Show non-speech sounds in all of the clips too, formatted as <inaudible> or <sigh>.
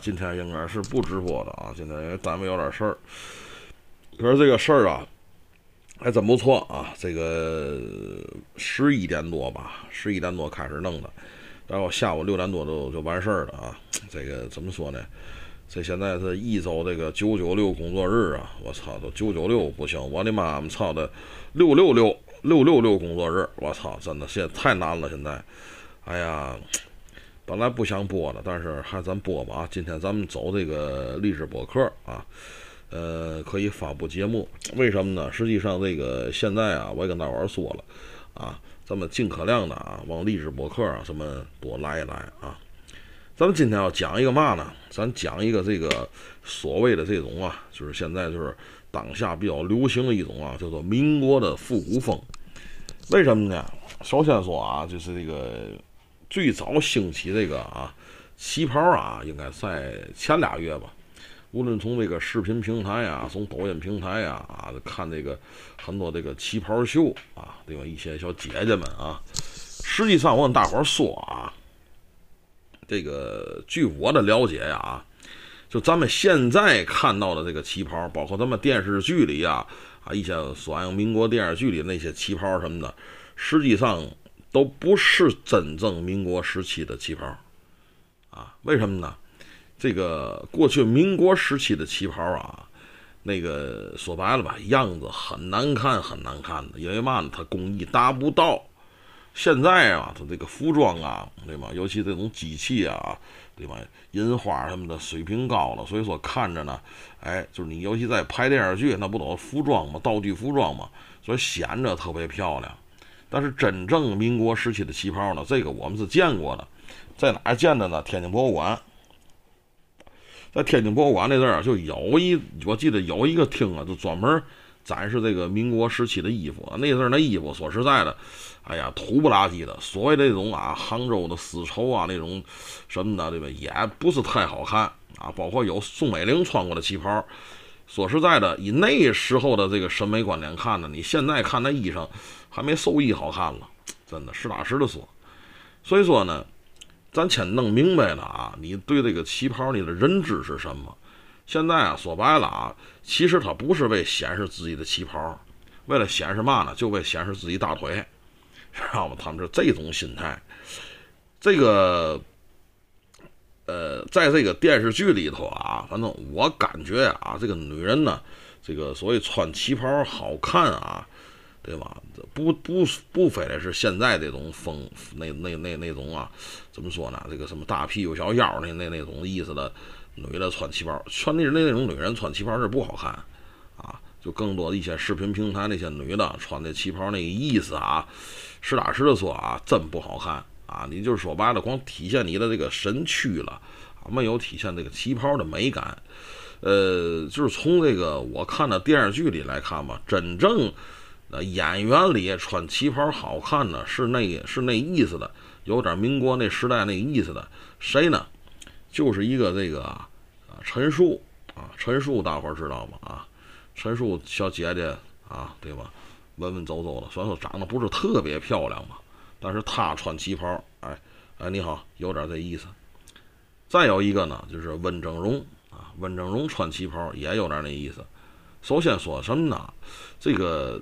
今天应该是不直播的啊，今天因为单位有点事儿。可是这个事儿啊，还真不错啊。这个十一点多吧，十一点多开始弄的，然后下午六点多就就完事儿了啊。这个怎么说呢？这现在是一周这个九九六工作日啊，我操，都九九六不行，我的妈妈操的六六六六六六工作日，我操，真的现在太难了，现在，哎呀，本来不想播的，但是还咱播吧啊，今天咱们走这个励志博客啊，呃，可以发布节目，为什么呢？实际上这个现在啊，我也跟大伙儿说了啊，咱们尽可量的啊，往励志博客啊什么多来一来啊。咱们今天要讲一个嘛呢？咱讲一个这个所谓的这种啊，就是现在就是当下比较流行的一种啊，叫做民国的复古风。为什么呢？首先说啊，就是这个最早兴起这个啊旗袍啊，应该在前俩月吧。无论从这个视频平台啊，从抖音平台啊啊，看这个很多这个旗袍秀啊，对吧？一些小姐姐们啊，实际上我跟大伙说啊。这个据我的了解呀，啊，就咱们现在看到的这个旗袍，包括咱们电视剧里呀，啊一些所谓民国电视剧里那些旗袍什么的，实际上都不是真正民国时期的旗袍，啊，为什么呢？这个过去民国时期的旗袍啊，那个说白了吧，样子很难看，很难看的，因为嘛呢，它工艺达不到。现在啊，它这个服装啊，对吧？尤其这种机器啊，对吧？印花什么的水平高了，所以说看着呢，哎，就是你尤其在拍电视剧，那不都是服装吗？道具服装吗？所以显着特别漂亮。但是真正民国时期的旗袍呢，这个我们是见过的，在哪见的呢？天津博物馆，在天津博物馆那阵儿啊就有一，我记得有一个厅啊，就专门。展示这个民国时期的衣服，那阵儿那衣服说实在的，哎呀土不拉几的。所谓那种啊，杭州的丝绸啊，那种什么的，对吧？也不是太好看啊。包括有宋美龄穿过的旗袍，说实在的，以那时候的这个审美观点看呢，你现在看那衣裳还没寿衣好看了，真的实打实的说。所以说呢，咱先弄明白了啊，你对这个旗袍你的认知是什么？现在啊，说白了啊，其实他不是为显示自己的旗袍，为了显示嘛呢？就为显示自己大腿，知道吗？他们是这种心态。这个，呃，在这个电视剧里头啊，反正我感觉啊，这个女人呢，这个所谓穿旗袍好看啊，对吧？不不不，非得是现在这种风，那那那那种啊，怎么说呢？这个什么大屁股小腰那那那种意思的。女的穿旗袍，穿那那那种女人穿旗袍是不好看，啊，就更多的一些视频平台那些女的穿的旗袍那个意思啊，实打实的说啊，真不好看啊！你就是说白了，光体现你的这个身躯了，啊，没有体现这个旗袍的美感。呃，就是从这个我看的电视剧里来看吧，真正呃演员里穿旗袍好看的是那是那意思的，有点民国那时代那意思的，谁呢？就是一个这个啊，陈数啊，陈数大伙知道吗？啊，陈数小姐姐啊，对吧？文文绉绉的，虽然说长得不是特别漂亮嘛，但是她穿旗袍，哎哎，你好，有点这意思。再有一个呢，就是温峥嵘啊，温峥嵘穿旗袍也有点那意思。首先说什么呢？这个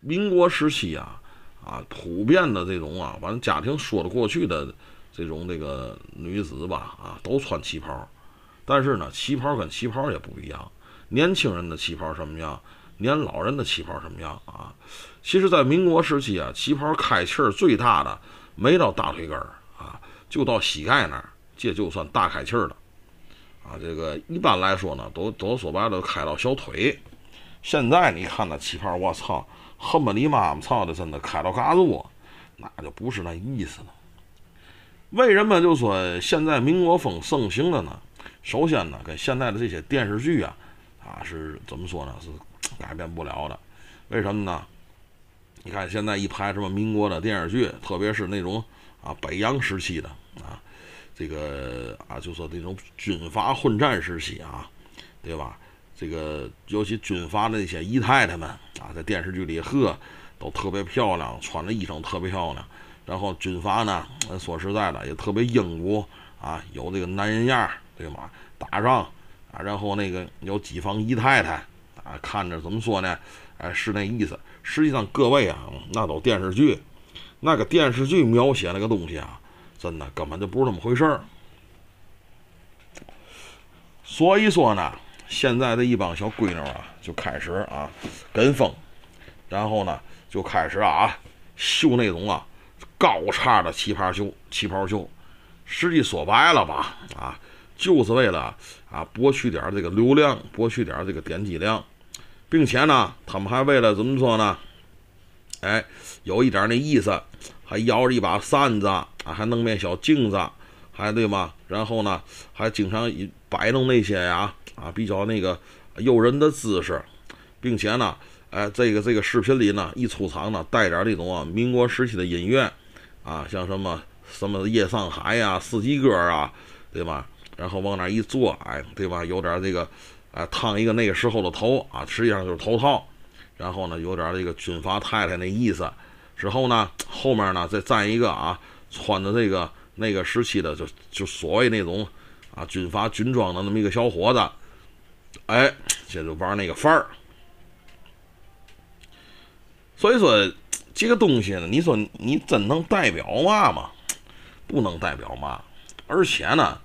民国时期啊，啊，普遍的这种啊，反正家庭说得过去的。这种这个女子吧，啊，都穿旗袍，但是呢，旗袍跟旗袍也不一样。年轻人的旗袍什么样？年老人的旗袍什么样啊？其实，在民国时期啊，旗袍开气儿最大的没到大腿根儿啊，就到膝盖那儿，这就算大开气儿了啊。这个一般来说呢，都都说白了开到小腿。现在你看那旗袍，我操，恨不得你妈妈操的，真的开到嘎子窝，那就不是那意思了。为什么就说现在民国风盛行了呢？首先呢，跟现在的这些电视剧啊，啊是怎么说呢？是改变不了的。为什么呢？你看现在一拍什么民国的电视剧，特别是那种啊北洋时期的啊，这个啊就说那种军阀混战时期啊，对吧？这个尤其军阀的那些姨太太们啊，在电视剧里呵都特别漂亮，穿的衣裳特别漂亮。然后军阀呢，说实在的也特别英武啊，有这个男人样对吗？打仗啊，然后那个有几房姨太太啊，看着怎么说呢？哎，是那意思。实际上各位啊，那都电视剧，那个电视剧描写那个东西啊，真的根本就不是那么回事儿。所以说呢，现在的一帮小闺女啊，就开始啊跟风，然后呢就开始啊秀那种啊高叉的旗袍秀，旗袍秀。实际说白了吧，啊，就是为了啊博取点这个流量，博取点这个点击量，并且呢，他们还为了怎么说呢？哎，有一点那意思，还摇着一把扇子啊，还弄面小镜子。还对吗？然后呢，还经常摆弄那些呀啊比较那个诱人的姿势，并且呢，哎，这个这个视频里呢，一出场呢，带点那种啊民国时期的音乐啊，像什么什么夜上海呀、四季歌啊，对吧？然后往那一坐，哎，对吧？有点这个，哎，烫一个那个时候的头啊，实际上就是头套。然后呢，有点这个军阀太太那意思。之后呢，后面呢再站一个啊，穿着这个。那个时期的就就所谓那种啊军阀军装的那么一个小伙子，哎，这就玩那个范儿。所以说这个东西呢，你说你真能代表嘛吗？不能代表嘛。而且呢，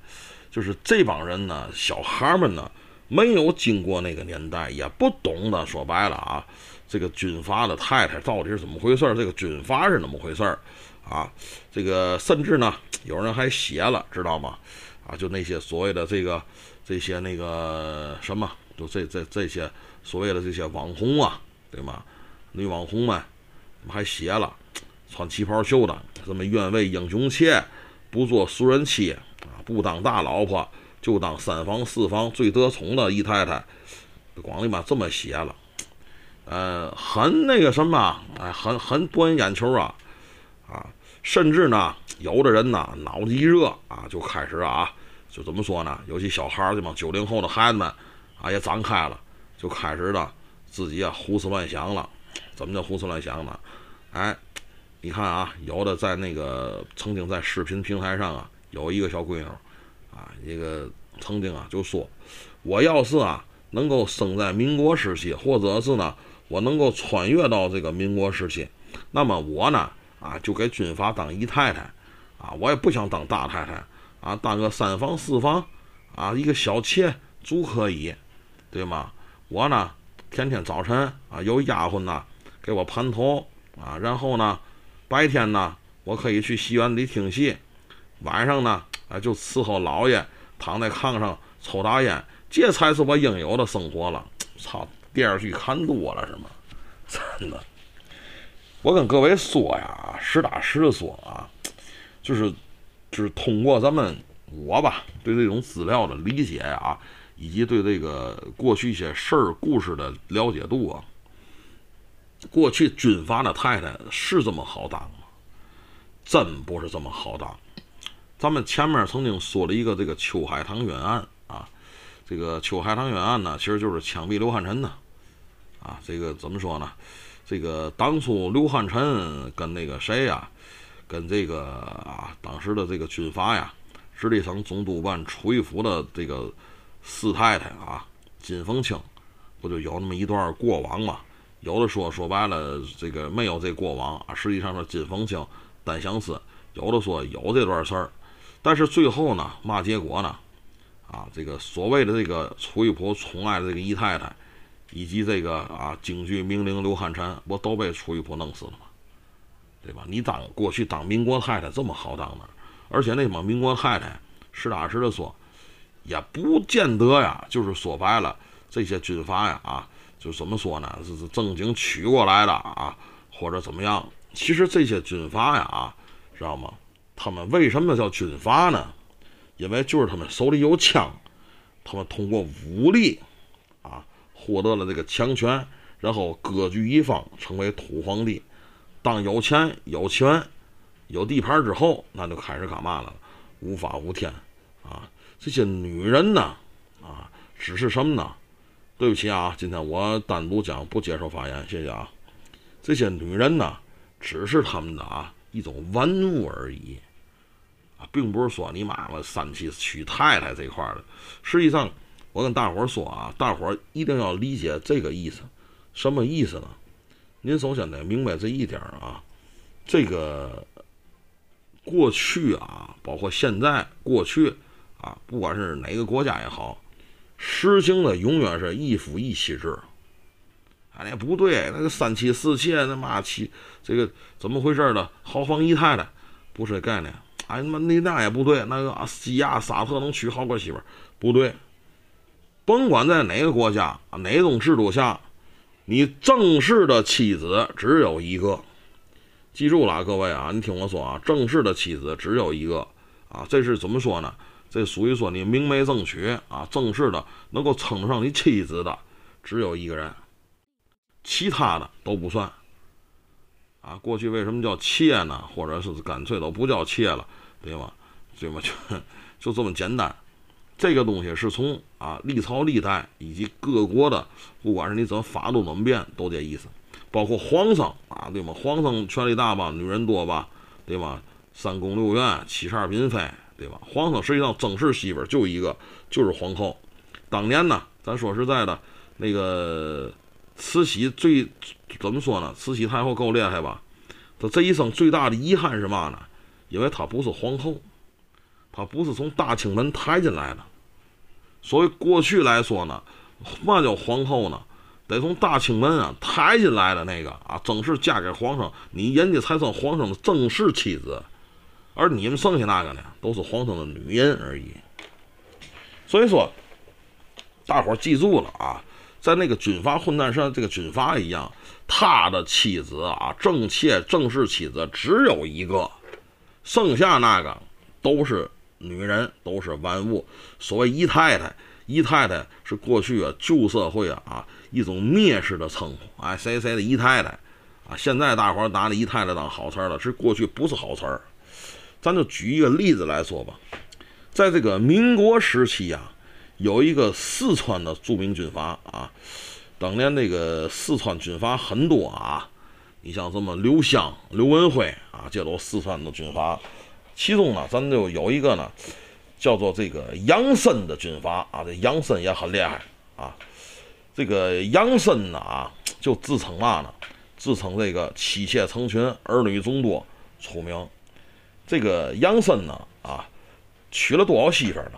就是这帮人呢，小孩们呢，没有经过那个年代，也不懂得。说白了啊，这个军阀的太太到底是怎么回事？这个军阀是怎么回事？啊，这个甚至呢，有人还写了，知道吗？啊，就那些所谓的这个这些那个什么，就这这这些所谓的这些网红啊，对吗？女网红们还写了，穿旗袍秀的，什么愿为英雄妾，不做俗人妻啊，不当大老婆，就当三房四房最得宠的姨太太，光里妈这么写了，呃，很那个什么，哎，很很夺人眼球啊。啊，甚至呢，有的人呢，脑子一热啊，就开始啊，就怎么说呢？尤其小孩儿，这帮九零后的孩子们啊，也长开了，就开始呢，自己啊胡思乱想了。怎么叫胡思乱想呢？哎，你看啊，有的在那个曾经在视频平台上啊，有一个小闺女啊，一个曾经啊就说，我要是啊能够生在民国时期，或者是呢，我能够穿越到这个民国时期，那么我呢？啊，就给军阀当姨太太，啊，我也不想当大太太，啊，当个三房四房，啊，一个小妾足可以，对吗？我呢，天天早晨啊，有丫鬟呐给我盘头，啊，然后呢，白天呢，我可以去戏院里听戏，晚上呢，啊，就伺候老爷，躺在炕上抽大烟，这才是我应有的生活了。<tsk> 操，电视剧看多了是吗？<laughs> 真的。我跟各位说呀，实打实的说啊，就是，就是通过咱们我吧对这种资料的理解啊，以及对这个过去一些事儿故事的了解度啊，过去军阀的太太是这么好当吗？真不是这么好当。咱们前面曾经说了一个这个秋海棠冤案啊，这个秋海棠冤案呢，其实就是枪毙刘汉臣呢啊，这个怎么说呢？这个当初刘汉臣跟那个谁呀，跟这个啊当时的这个军阀呀，直隶省总督办楚玉府的这个四太太啊金凤清，不就有那么一段过往吗？有的说说白了，这个没有这过往啊，实际上是金凤清单相思；有的说有这段事儿，但是最后呢，嘛结果呢？啊，这个所谓的这个楚玉府宠爱的这个姨太太。以及这个啊，京剧名伶刘汉臣，不都被楚玉璞弄死了吗？对吧？你当过去当民国太太这么好当吗？而且那帮民国太太，实打实的说，也不见得呀。就是说白了，这些军阀呀，啊，就怎么说呢？是是正经娶过来的啊，或者怎么样？其实这些军阀呀，啊，知道吗？他们为什么叫军阀呢？因为就是他们手里有枪，他们通过武力。获得了这个强权，然后割据一方，成为土皇帝。当有钱、有权、有地盘之后，那就开始干嘛了？无法无天啊！这些女人呢，啊，只是什么呢？对不起啊，今天我单独讲，不接受发言，谢谢啊。这些女人呢，只是他们的啊一种玩物而已啊，并不是说你妈妈三妻娶太太这块的。实际上，我跟大伙儿说啊，大伙儿一定要理解这个意思，什么意思呢？您首先得明白这一点啊，这个过去啊，包括现在，过去啊，不管是哪个国家也好。实行的永远是一夫一妻制，哎，那不对，那个三妻四妾，那妈妻，这个怎么回事呢？豪房姨太太不是概念，哎，他妈那那也不对，那个西亚沙特能娶好个媳妇儿，不对。甭管在哪个国家哪种制度下，你正式的妻子只有一个，记住了，各位啊，你听我说啊，正式的妻子只有一个啊，这是怎么说呢？这属于说你明媒正娶啊，正式的能够称得上你妻子的只有一个人，其他的都不算。啊，过去为什么叫妾呢？或者是干脆都不叫妾了，对吗？对吗？就 <laughs> 就这么简单。这个东西是从啊历朝历代以及各国的，不管是你怎么法度怎么变，都这意思。包括皇上啊，对吗？皇上权力大吧，女人多吧，对吗？三宫六院，七十二嫔妃。对吧？皇上实际上正式媳妇就一个，就是皇后。当年呢，咱说实在的，那个慈禧最怎么说呢？慈禧太后够厉害吧？她这一生最大的遗憾是嘛呢？因为她不是皇后，她不是从大清门抬进来的。所以过去来说呢，嘛叫皇后呢？得从大清门啊抬进来的那个啊，正式嫁给皇上，你人家才算皇上的正式妻子。而你们剩下那个呢，都是皇上的女人而已。所以说，大伙记住了啊，在那个军阀混战上，这个军阀一样，他的妻子啊，正妾、正式妻子只有一个，剩下那个都是女人，都是玩物。所谓姨太太，姨太太是过去啊旧社会啊啊一种蔑视的称呼，哎，谁谁的姨太太啊。现在大伙儿拿那姨太太当好词儿了，是过去不是好词儿。咱就举一个例子来说吧，在这个民国时期呀，有一个四川的著名军阀啊，当年那个四川军阀很多啊，你像什么刘湘、刘文辉啊，这都四川的军阀。其中呢，咱就有一个呢，叫做这个杨森的军阀啊，这杨森也很厉害啊。这个杨森呢啊，就自称嘛呢？自称这个妻妾成群，儿女众多，出名。这个杨森呢，啊，娶了多少媳妇呢？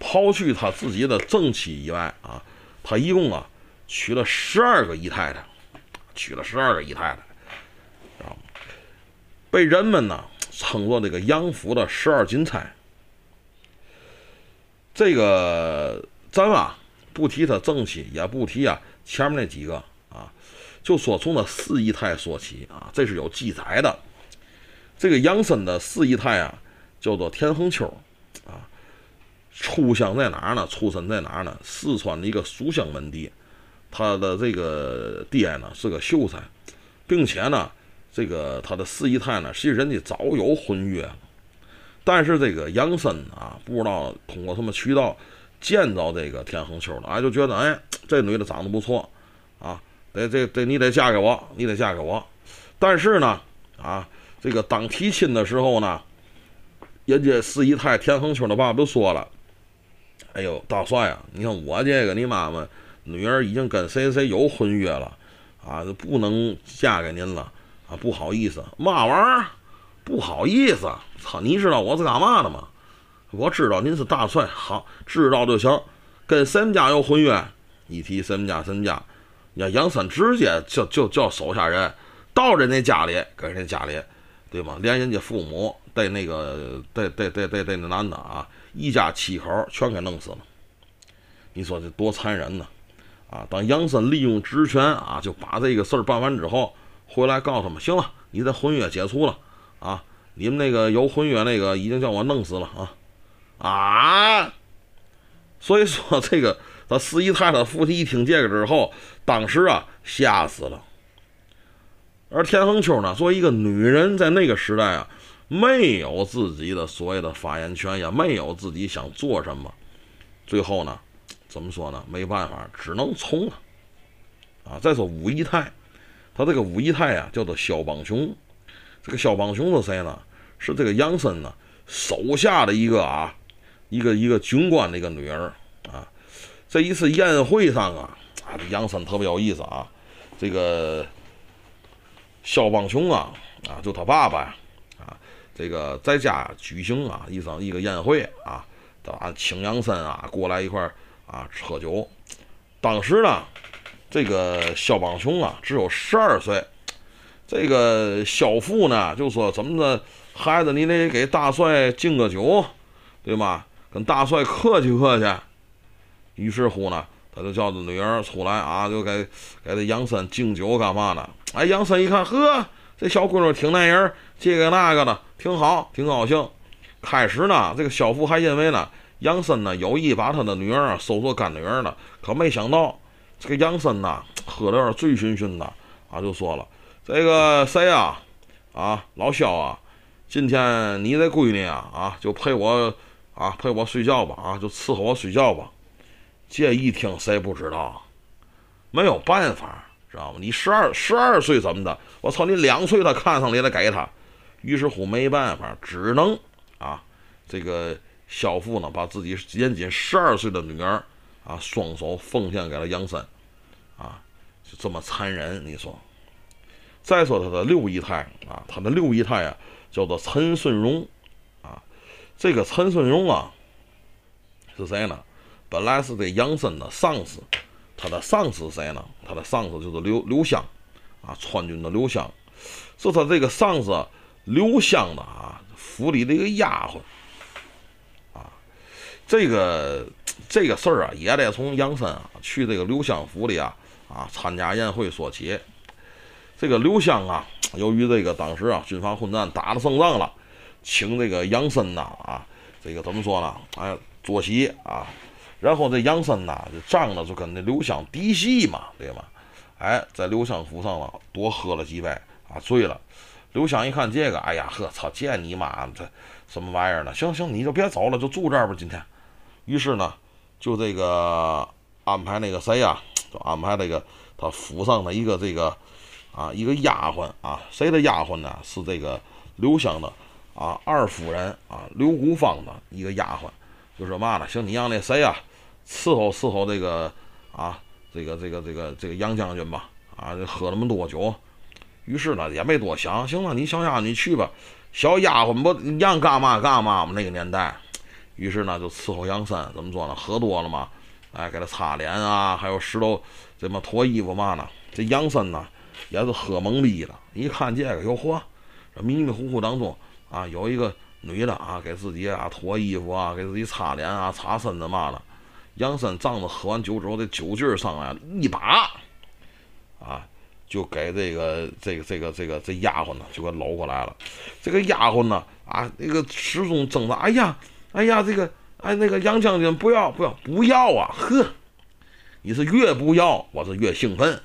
刨去他自己的正妻以外啊，他一共啊娶了十二个姨太太，娶了十二个姨太太，知道吗？被人们呢称作这个杨府的十二金钗。这个咱啊不提他正妻，也不提啊前面那几个啊，就说从他四姨太说起啊，这是有记载的。这个杨森的四姨太啊，叫做田横秋，啊，出乡在哪儿呢？出身在哪儿呢？四川的一个书香门第，他的这个爹呢是个秀才，并且呢，这个他的四姨太呢，实际人家早有婚约了，但是这个杨森啊，不知道通过什么渠道见到这个田横秋了，哎，就觉得哎，这女的长得不错，啊，得这这你得嫁给我，你得嫁给我，但是呢，啊。这个当提亲的时候呢，人家四姨太田横秋的爸爸都说了：“哎呦，大帅啊，你看我这个你妈妈女儿已经跟谁谁有婚约了啊，不能嫁给您了。啊，不好意思，嘛玩意儿？不好意思，操！你知道我是干嘛的吗？我知道您是大帅，好，知道就行。跟谁们家有婚约？一提谁们家谁们家，你看杨森直接就就叫手下人到人家家里，跟人家家里。”对吗？连人家父母带那个带带带带带那男的啊，一家七口全给弄死了。你说这多残忍呢？啊，当杨森利用职权啊，就把这个事儿办完之后，回来告诉他们：行了，你的婚约解除了啊，你们那个有婚约那个已经叫我弄死了啊啊！所以说这个他四姨太太父亲一听这个之后，当时啊吓死了。而田横秋呢，作为一个女人，在那个时代啊，没有自己的所谓的发言权，也没有自己想做什么。最后呢，怎么说呢？没办法，只能从了。啊，再说武姨太，他这个五姨太啊，叫做肖邦雄。这个肖邦雄是谁呢？是这个杨森呢手下的一个啊，一个一个军官的一个女儿啊。这一次宴会上啊，啊，这杨森特别有意思啊。这个肖邦雄啊，啊，就他爸爸呀，啊，这个在家举行啊一场一个宴会啊，他请杨森啊过来一块儿啊喝酒。当时呢。这个肖邦雄啊，只有十二岁。这个肖父呢，就说怎么着，孩子你得给大帅敬个酒，对吗？跟大帅客气客气。于是乎呢，他就叫着女儿出来啊，就给给这杨森敬酒干嘛呢？哎，杨森一看，呵，这小闺女挺耐人，这个那个的，挺好，挺高兴。开始呢，这个肖父还认为呢，杨森呢有意把他的女儿收做干女儿呢，可没想到。这个杨森呐，<tsk> 喝的有点醉醺醺的啊，就说了：“这个谁啊，啊，老肖啊，今天你这闺女啊，啊，就陪我啊，陪我睡觉吧，啊，就伺候我睡觉吧。”这一听谁不知道？没有办法，知道吗？你十二十二岁怎么的？我操，你两岁他看上你了，给他。于是乎没办法，只能啊，这个肖父呢，把自己年仅十二岁的女儿。啊，双手奉献给了杨森，啊，就这么残忍，你说？再说他的六姨太啊，他的六姨太啊，叫做陈顺荣，啊，这个陈顺荣啊，是谁呢？本来是这杨森的上司，他的上司谁呢？他的上司就是刘刘湘，啊，川军的刘湘，是他这个上司刘湘的啊府里的一个丫鬟，啊，这个。这个事儿啊，也得从杨森啊去这个刘湘府里啊啊参加宴会说起。这个刘湘啊，由于这个当时啊军阀混战打了胜仗了，请这个杨森呐啊，这个怎么说呢？哎，坐席啊，然后这杨森呐就仗着就跟那刘湘嫡系嘛，对吗？哎，在刘湘府上了多喝了几杯啊，醉了。刘湘一看这个，哎呀呵，操，这你妈这什么玩意儿呢？行行，你就别走了，就住这儿吧，今天。于是呢。就这个安排那个谁呀，就安排这个他府上的一个这个啊一个丫鬟啊，谁的丫鬟呢？是这个刘湘的啊二夫人啊刘谷芳的一个丫鬟，就说嘛呢？行，你让那谁呀伺候伺候这个啊这个这个这个这个杨将军吧啊这，喝那么多酒。于是呢也没多想，行了，你小丫你去吧，小丫鬟不让干嘛干嘛嘛，那个年代。于是呢，就伺候杨森，怎么说呢？喝多了嘛，哎，给他擦脸啊，还有石头这么脱衣服嘛呢？这杨森呢，也是喝懵逼了，一看这个，哟呵，这迷迷糊糊当中啊，有一个女的啊，给自己啊脱衣服啊，给自己擦脸啊，擦身子嘛的。杨森仗着喝完酒之后这酒劲儿上来了，一把啊，就给这个这个这个这个这丫鬟呢，就给搂过来了。这个丫鬟呢，啊，那个始终挣扎，哎呀！哎呀，这个哎，那个杨将军不要不要不要啊！呵，你是越不要，我是越兴奋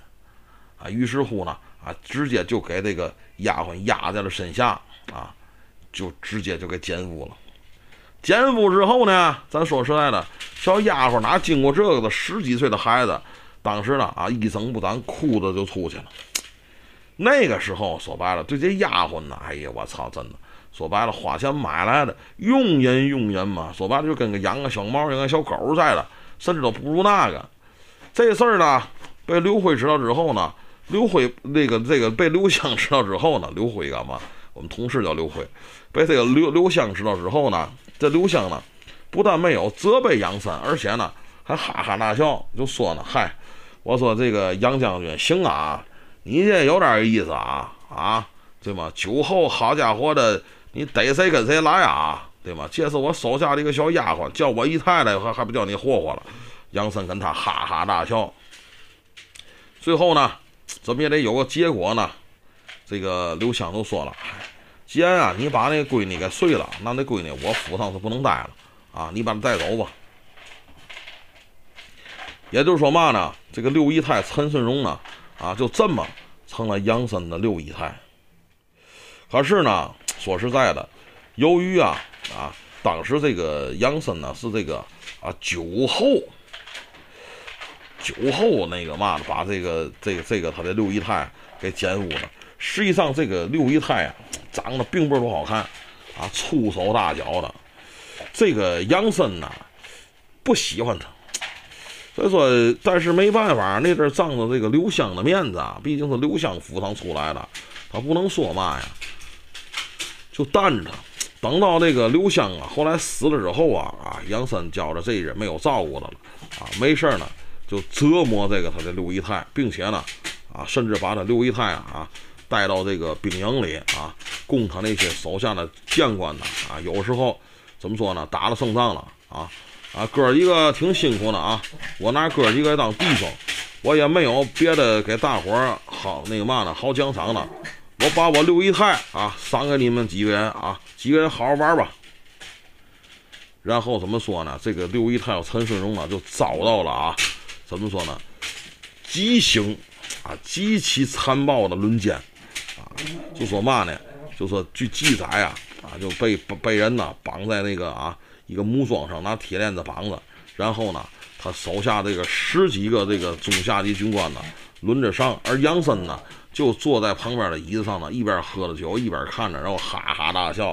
啊！于是乎呢，啊，直接就给这个丫鬟压在了身下啊，就直接就给奸夫了。奸夫之后呢，咱说实在的，小丫鬟哪经过这个的十几岁的孩子，当时呢啊，一声不吭，哭着就出去了。那个时候说白了，对这丫鬟呢，哎呀，我操，真的。说白了，花钱买来的，用人用人嘛。说白了，就跟个养个小猫、养个小狗似的，甚至都不如那个。这事儿呢，被刘辉知道之后呢，刘辉那个这个被刘湘知道之后呢，刘辉干嘛？我们同事叫刘辉，被这个刘刘湘知道之后呢，这刘湘呢，不但没有责备杨森，而且呢，还哈哈大笑，就说呢：“嗨，我说这个杨将军行啊，你这有点意思啊啊，对吗？酒后好家伙的。”你逮谁跟谁来啊，对吗？这是我手下的一个小丫鬟，叫我姨太太，还还不叫你霍霍了？杨森跟他哈哈大笑。最后呢，怎么也得有个结果呢？这个刘湘都说了，既然啊你把那闺女给睡了，那那闺女我府上是不能待了啊，你把她带走吧。也就是说嘛呢，这个六姨太陈顺荣呢，啊就这么成了杨森的六姨太。可是呢。说实在的，由于啊啊，当时这个杨森呢是这个啊酒后酒后那个嘛的，把这个这个这个他的六姨太给奸污了。实际上，这个六姨太啊，长得并不是多好看啊，粗手大脚的。这个杨森呐，不喜欢他，所以说，但是没办法，那阵仗着这个刘香的面子啊，毕竟是刘香府上出来的，他不能说嘛呀，就担着。等到那个刘湘啊，后来死了之后啊，啊，杨森觉着这人没有照顾他了，啊，没事呢，就折磨这个他的六姨太，并且呢，啊，甚至把他六姨太啊带到这个兵营里啊，供他那些手下的将官呢，啊，有时候怎么说呢，打了胜仗了啊，啊，哥几个挺辛苦的啊，我拿哥几个当弟兄，我也没有别的给大伙儿好那个嘛呢，好奖赏的。我把我六姨太啊赏给你们几个人啊，几个人好好玩吧。然后怎么说呢？这个六姨太陈世荣呢就遭到了啊，怎么说呢？极刑啊，极其残暴的轮奸啊。就说嘛呢？就说据记载啊啊，就被被人呢绑在那个啊一个木桩上，拿铁链子绑着，然后呢他手下这个十几个这个中下级军官呢轮着上，而杨森呢。就坐在旁边的椅子上呢，一边喝着酒，一边看着，然后哈哈大笑，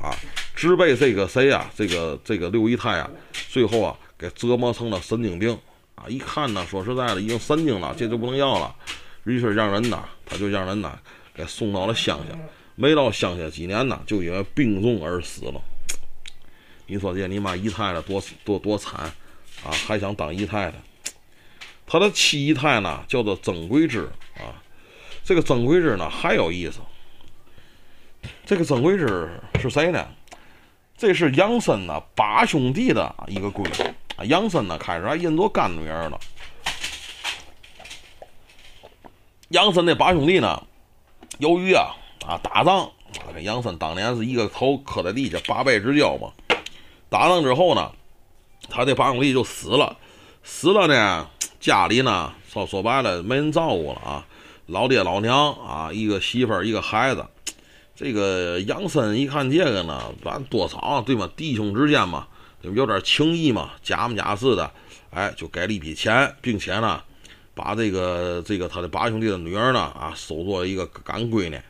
啊，直被这个谁啊，这个这个六姨太啊，最后啊给折磨成了神经病啊！一看呢，说实在的，已经神经了，这就不能要了，于是让人呐，他就让人呐给送到了乡下，没到乡下几年呢，就因为病重而死了。你说这你妈姨太太多多多惨啊，还想当姨太太？他的七姨太呢，叫做曾桂枝啊。这个曾桂枝呢还有意思，这个曾桂枝是谁呢？这是杨森呢八兄弟的一个闺女。杨森呢开始还认作干女儿了。杨森那八兄弟呢，由于啊啊打仗啊，跟杨森当年是一个头磕在地下八辈之交嘛。打仗之后呢，他这八兄弟就死了，死了呢，家里呢说说白了没人照顾了啊。老爹老娘啊，一个媳妇儿，一个孩子。这个杨森一看这个呢，咱多少对吗？弟兄之间嘛，有点情谊嘛，假模假式的，哎，就给了一笔钱，并且呢，把这个这个他的八兄弟的女儿呢啊，收作一个干闺女。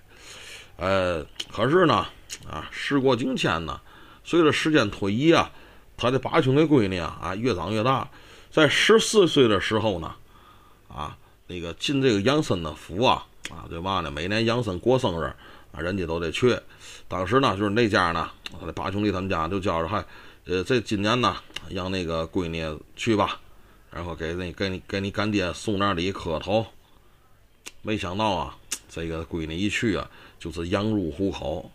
呃，可是呢，啊，时过境迁呢，随着时间推移啊，他的八兄弟闺女啊啊越长越大，在十四岁的时候呢，啊。那个进这个杨森的府啊，啊，对嘛呢？每年杨森过生日啊，人家都得去。当时呢，就是那家呢，他的八兄弟他们家就叫着，嗨，呃，这今年呢，让那个闺女去吧，然后给那给你给你干爹送点礼磕头。没想到啊，这个闺女一去啊，就是羊入虎口。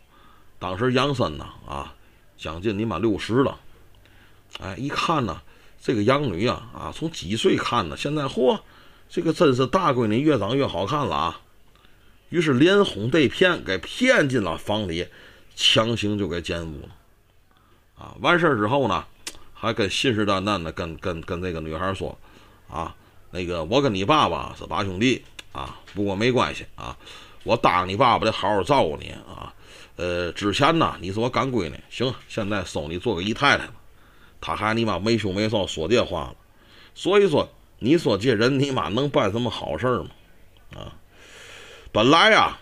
当时杨森呢，啊，将近你妈六十了，哎，一看呢，这个养女啊，啊，从几岁看呢？现在嚯！这个真是大闺女越长越好看了啊！于是连哄带骗，给骗进了房里，强行就给奸污了。啊，完事儿之后呢，还跟信誓旦旦的跟跟跟这个女孩说：“啊，那个我跟你爸爸是八兄弟啊，不过没关系啊，我答应你爸爸得好好照顾你啊。呃，之前呢你是我干闺女，行，现在收你做个姨太太吧。”他还你妈没羞没臊说这话了，所以说。你说这人你妈能办什么好事吗？啊，本来呀，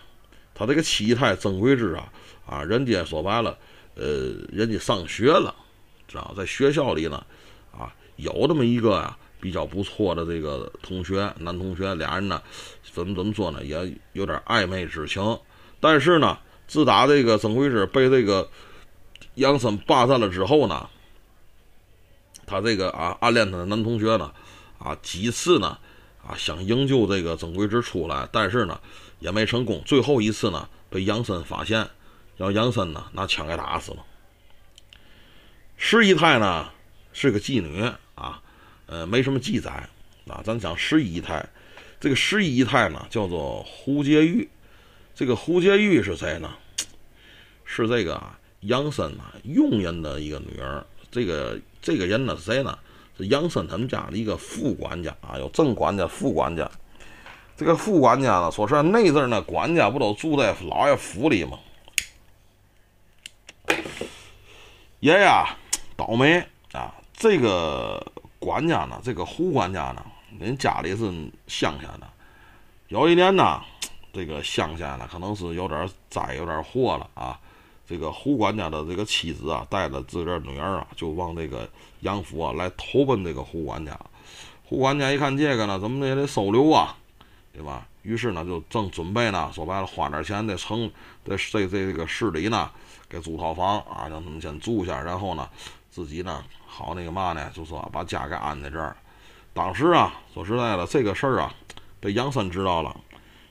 他这个七太曾桂枝啊，啊，人家说白了，呃，人家上学了，知道在学校里呢，啊，有这么一个啊比较不错的这个同学，男同学，俩人呢，怎么怎么说呢，也有点暧昧之情。但是呢，自打这个曾桂枝被这个杨森霸占了之后呢，他这个啊暗恋他的男同学呢。啊，几次呢？啊，想营救这个曾桂枝出来，但是呢，也没成功。最后一次呢，被杨森发现，让杨森呢拿枪给打死了。十姨太呢是个妓女啊，呃，没什么记载啊。咱讲十姨太，这个十姨太呢叫做胡洁玉。这个胡洁玉是谁呢？是这个杨森啊佣人的一个女儿。这个这个人呢是谁呢？是杨森他们家的一个副管家啊，有正管家、副管家。这个副管家呢，说实在，那阵儿呢，管家不都住在老爷府里吗？爷爷，倒霉啊！这个管家呢，这个胡管家呢，人家里是乡下的。有一年呢，这个乡下呢可能是有点灾，有点祸了啊。这个胡管家的这个妻子啊，带着自个儿女儿啊，就往这个杨府啊来投奔这个胡管家。胡管家一看这个呢，怎么也得收留啊，对吧？于是呢，就正准备呢，说白了，花点钱在城，在这这这个市里呢，给租套房啊，让他们先住下，然后呢，自己呢，好那个嘛呢，就说把家给安在这儿。当时啊，说实在的，这个事儿啊，被杨森知道了。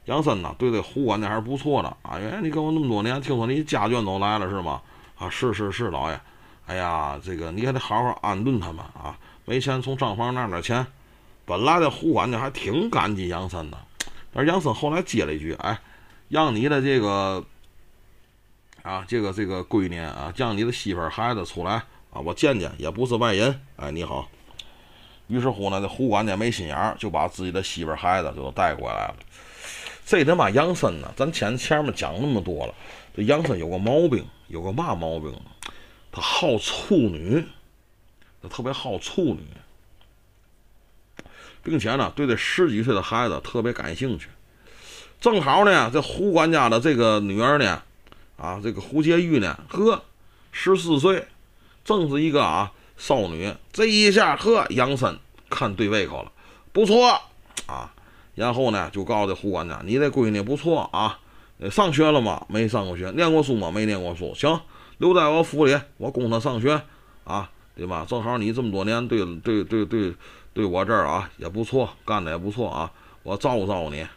杨森呢，对这胡管家还是不错的啊。哎，你跟我那么多年，听说你家眷都来了是吗？啊，是是是，老爷。哎呀，这个你还得好好安顿他们啊。没钱从账房拿点钱。本来这胡管家还挺感激杨森的，但是杨森后来接了一句：“哎，让你的这个啊，这个这个闺女啊，让你的媳妇孩子出来啊，我见见，也不是外人。哎，你好。”于是乎呢，这胡管家没心眼儿，就把自己的媳妇孩子就都带过来了。这他妈杨森呢，咱前前面讲那么多了，这杨森有个毛病，有个嘛毛病？他好处女，他特别好处女。并且呢，对这十几岁的孩子特别感兴趣。正好呢，这胡管家的这个女儿呢，啊，这个胡洁玉呢，呵，十四岁，正是一个啊少女。这一下，呵，杨森看对胃口了，不错啊。然后呢，就告诉这胡管家：“你这闺女不错啊，上学了吗？没上过学，念过书吗？没念过书。行，留在我府里，我供她上学啊，对吧？正好你这么多年对对对对。”对我这儿啊也不错，干的也不错啊，我照顾照顾你。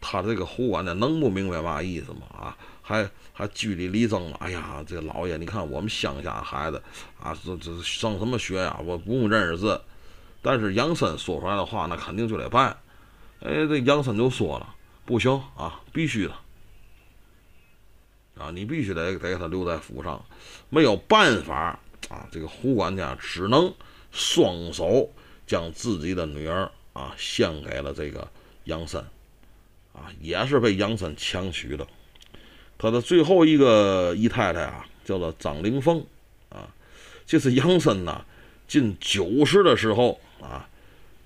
他这个胡管家能不明白嘛意思吗？啊，还还据理力争了。哎呀，这老爷，你看我们乡下孩子啊，这这上什么学呀？我不用认识字。但是杨森说出来的话，那肯定就得办。哎，这杨森就说了，不行啊，必须的啊，你必须得得给他留在府上，没有办法啊。这个胡管家只能。双手将自己的女儿啊献给了这个杨森，啊，也是被杨森强娶的。他的最后一个姨太太啊，叫做张灵凤，啊，这是杨森呐近九十的时候啊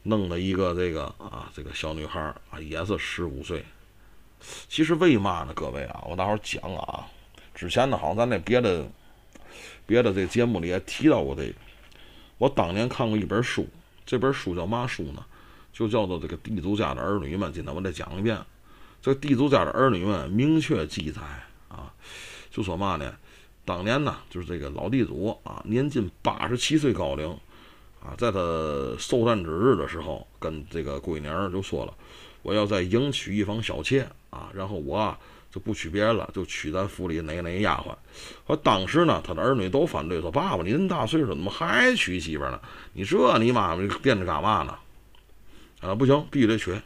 弄了一个这个啊这个小女孩啊，也是十五岁。其实为嘛呢？各位啊，我待会儿讲啊，之前呢好像咱那别的别的这节目里也提到过这个。我当年看过一本书，这本书叫嘛书呢？就叫做《这个地主家的儿女们》。今天我再讲一遍，这地主家的儿女们明确记载啊，就说嘛呢？当年呢，就是这个老地主啊，年近八十七岁高龄啊，在他寿诞之日的时候，跟这个闺女儿就说了，我要再迎娶一房小妾啊，然后我啊。就不娶别人了，就娶咱府里哪个哪个丫鬟。说当时呢，他的儿女都反对，说：“爸爸，你那么大岁数，怎么还娶媳妇呢？你这你妈妈惦着干嘛呢？”啊，不行，必须得娶。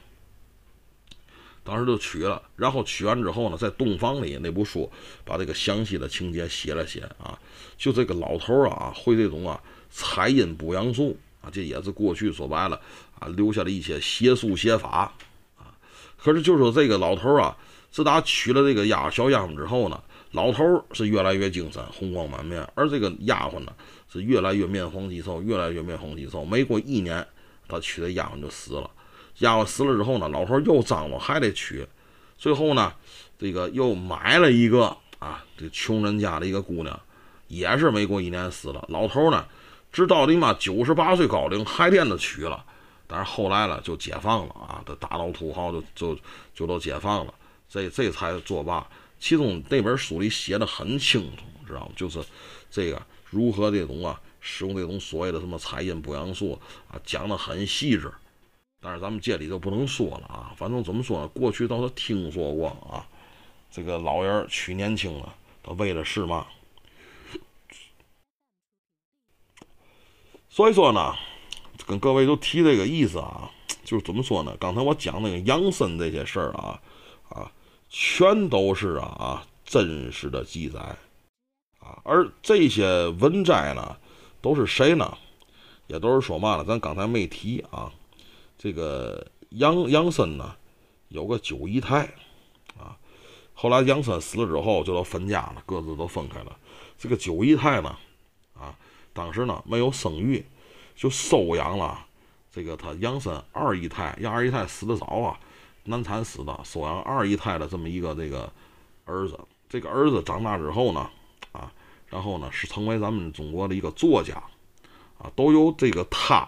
当时就娶了，然后娶完之后呢，在洞房里那部书把这个详细的情节写了写啊。就这个老头啊，会这种啊采阴补阳术啊，这也是过去说白了啊留下了一些邪术邪法啊。可是就说这个老头啊。自打娶了这个丫小丫鬟之后呢，老头是越来越精神，红光满面；而这个丫鬟呢，是越来越面黄肌瘦，越来越面黄肌瘦。没过一年，他娶的丫鬟就死了。丫鬟死了之后呢，老头又张罗还得娶。最后呢，这个又买了一个啊，这穷人家的一个姑娘，也是没过一年死了。老头呢，直到你妈九十八岁高龄还惦着娶了，但是后来了就解放了啊，这大老土豪就就就都解放了。这这才作罢。其中那本书里写的很清楚，知道吗？就是这个如何这种啊，使用这种所谓的什么彩阴补阳术啊，讲的很细致。但是咱们这里就不能说了啊。反正怎么说呢？过去倒是听说过啊，这个老人娶年轻了，他为的是嘛？所以说呢，跟各位都提这个意思啊，就是怎么说呢？刚才我讲那个杨森这些事儿啊，啊。全都是啊啊真实的记载啊，而这些文摘呢，都是谁呢？也都是说嘛呢？咱刚才没提啊。这个杨杨森呢，有个九姨太啊。后来杨森死了之后，就都分家了，各自都分开了。这个九姨太呢，当时呢没有生育，就收养了这个他养生二姨太，养二姨太死的早啊，难产死的，收养二姨太的这么一个这个儿子。这个儿子长大之后呢，啊，然后呢是成为咱们中国的一个作家，啊，都由这个他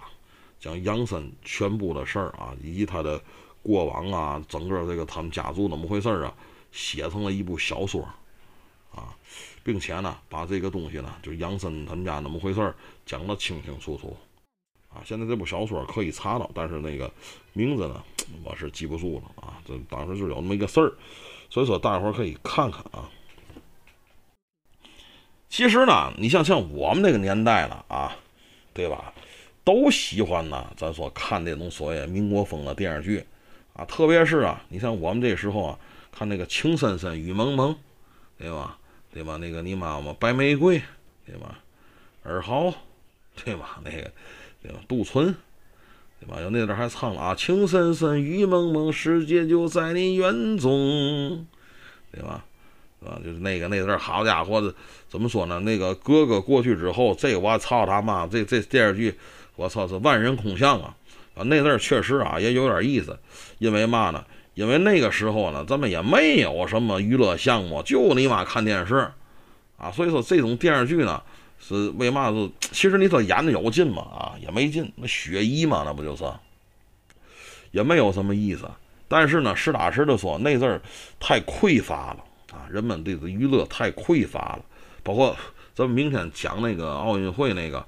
将杨森全部的事儿啊，以及他的过往啊，整个这个他们家族怎么回事儿啊，写成了一部小说，啊，并且呢把这个东西呢，就杨森他们家那么回事儿讲得清清楚楚，啊，现在这部小说可以查到，但是那个名字呢，我是记不住了啊，这当时就有那么一个事儿。所以说，大伙儿可以看看啊。其实呢，你像像我们那个年代了啊，对吧？都喜欢呢，咱说看那种所谓民国风的电视剧啊，特别是啊，你像我们这时候啊，看那个情深深雨蒙蒙，对吧？对吧？那个你妈妈白玫瑰，对吧？尔豪，对吧？那个对吧？杜淳。对吧？有那段还唱了啊，情深深雨蒙蒙，世界就在你眼中，对吧？啊，就是那个那段好家伙的，怎么说呢？那个哥哥过去之后，这我操他妈，这这电视剧，我操是万人空巷啊！啊，那段确实啊也有点意思，因为嘛呢？因为那个时候呢，咱们也没有什么娱乐项目，就你妈看电视啊，所以说这种电视剧呢。是为嘛是？其实你说演的有劲吗？啊，也没劲，那血衣嘛，那不就是？也没有什么意思。但是呢，实打实的说，那阵儿太匮乏了啊，人们对这娱乐太匮乏了。包括咱们明天讲那个奥运会那个，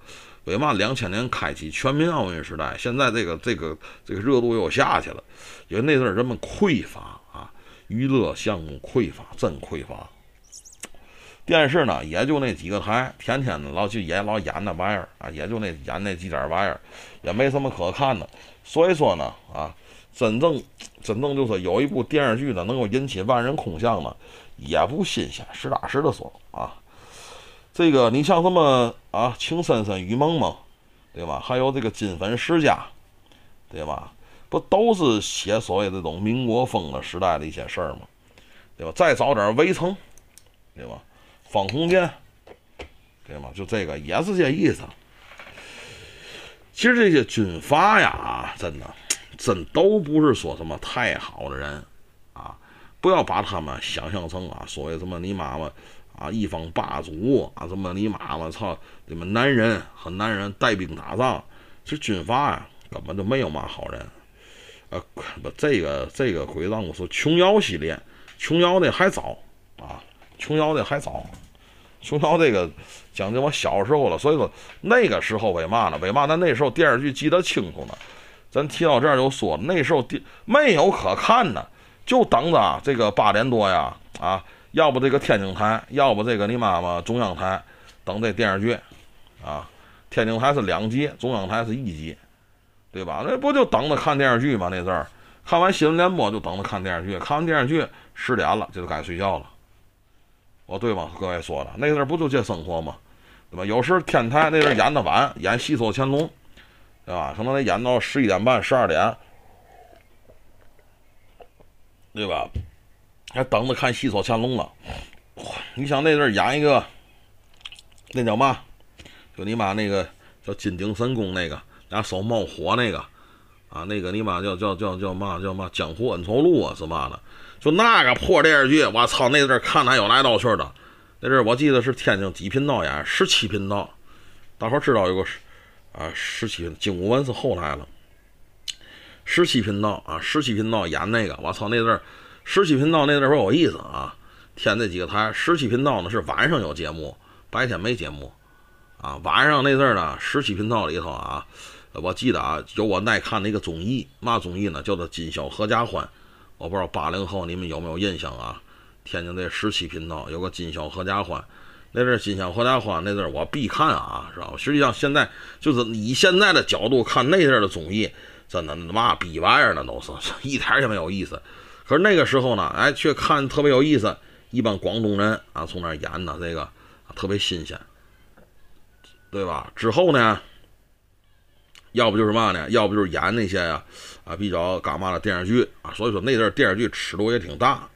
为嘛两千年开启全民奥运时代，现在这个这个这个热度又下去了？因为那阵儿人们匮乏啊，娱乐项目匮乏，真匮乏。电视呢，也就那几个台，天天的老去演老演那玩意儿啊，也就那演那几点玩意儿，也没什么可看的。所以说呢，啊，真正真正就是有一部电视剧呢，能够引起万人空巷呢，也不新鲜。实打实的说啊，这个你像什么啊，情深深雨蒙蒙，对吧？还有这个金粉世家，对吧？不都是写所谓这种民国风的时代的一些事儿吗？对吧？再早点围城，对吧？方鸿渐，对吗？就这个也是这意思。其实这些军阀呀，真的，真都不是说什么太好的人啊！不要把他们想象成啊，所谓什么你妈妈啊，一方霸主啊，什么你妈妈操，你们男人和男人带兵打仗，这军阀呀，根本就没有嘛好人。呃，不，这个这个鬼让我说琼瑶系列，琼瑶的还早啊。琼瑶的还早，琼瑶这个讲的我小时候了，所以说那个时候为嘛呢？为嘛咱那时候电视剧记得清楚呢？咱提到这儿就说，那时候电没有可看的，就等着这个八点多呀，啊，要不这个天津台，要不这个你妈妈中央台，等这电视剧，啊，天津台是两集，中央台是一集，对吧？那不就等着看电视剧吗？那阵儿看完新闻联播就等着看电视剧，看完电视剧十点了，这就该睡觉了。哦，对吗？各位说的那阵儿不就这生活吗？对吧？有时天台那阵儿演的晚，演《戏说乾隆》，对吧？可能得演到十一点半、十二点，对吧？还等着看《戏说乾隆》了。你想那阵儿演一个，那叫嘛？就你妈那个叫金顶神功那个，俩手冒火那个，啊，那个你妈叫叫叫叫嘛？叫嘛？江湖恩仇录啊，是嘛的？就那个破电视剧，我操！那阵看还有来道去的。那阵我记得是天津几频道演，十七频道。大伙知道有个啊，十七金武文是后来了。十七频道啊，十七频道演那个，我操！那阵儿十七频道那阵儿有意思啊。添那几个台，十七频道呢是晚上有节目，白天没节目啊。晚上那阵儿呢，十七频道里头啊，我记得啊，有我爱看的一个综艺，嘛综艺呢，叫做《今宵合家欢》。我不知道八零后你们有没有印象啊？天津这十七频道有个《今宵合家欢》，那阵儿《今宵合家欢》那阵儿我必看啊，知道吧？实际上现在就是以现在的角度看那阵儿的综艺，真的他妈逼玩意儿，呢都是 <laughs> 一点也没有意思。可是那个时候呢，哎，却看特别有意思，一帮广东人啊从那演的这个特别新鲜，对吧？之后呢，要不就是嘛呢？要不就是演那些呀。啊，比较干嘛的电视剧啊，所以说那阵电视剧尺度也挺大，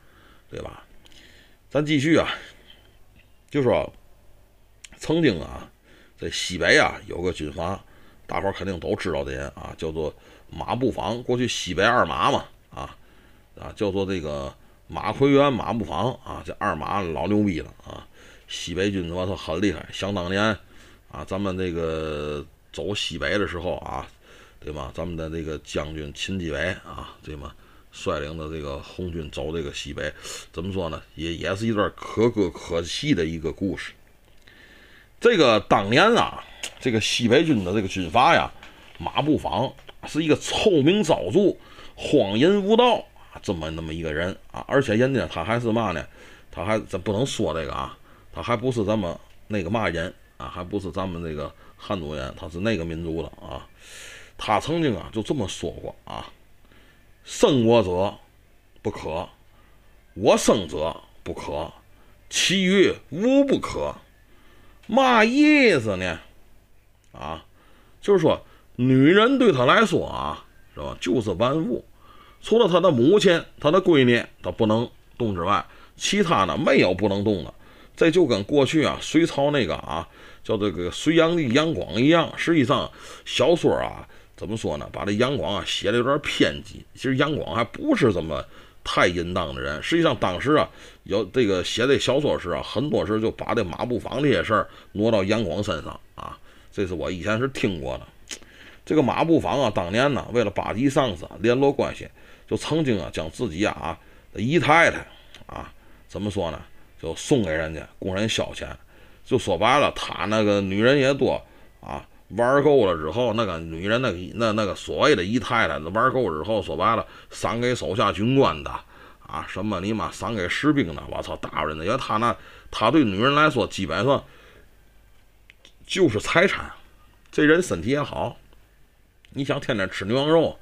对吧？咱继续啊，就说曾经啊，在西北啊有个军阀，大伙肯定都知道的人啊，叫做马步芳，过去西北二马嘛，啊，叫做这个马奎元、马步芳啊，这二马老牛逼了啊，西北军我操很厉害。想当年啊，咱们这个走西北的时候啊，对吗？咱们的这个将军秦基伟啊，对吗？率领的这个红军走这个西北，怎么说呢？也也是一段可歌可泣的一个故事。这个当年啊，这个西北军的这个军阀呀，马步芳是一个臭名昭著、荒淫无道，这么那么一个人啊。而且人家他还是嘛呢？他还咱不能说这个啊，他还不是咱们那个嘛人啊，还不是咱们这个汉族人，他是那个民族的啊。他曾经啊就这么说过啊。生我者不可，我生者不可，其余无不可。嘛意思呢？啊，就是说，女人对他来说啊，是吧？就是万物，除了他的母亲、他的闺女，他不能动之外，其他呢没有不能动的。这就跟过去啊，隋朝那个啊，叫这个隋炀帝杨广一样。实际上，小说啊。怎么说呢？把这杨广啊写的有点偏激。其实杨广还不是这么太淫荡的人。实际上当时啊，有这个写这小说时啊，很多时就把这马步芳这些事儿挪到杨广身上啊。这是我以前是听过的。这个马步芳啊，当年呢为了巴结上司联络关系，就曾经啊将自己啊姨太太啊怎么说呢，就送给人家供人消遣。就说白了，他那个女人也多啊。玩够了之后，那个女人，那那那个所谓的姨太太，玩够之后，说白了，赏给手下军官的啊，什么你妈赏给士兵的，我操，大人的，因为他那他对女人来说，基本上就是财产。这人身体也好，你想天天吃牛羊肉，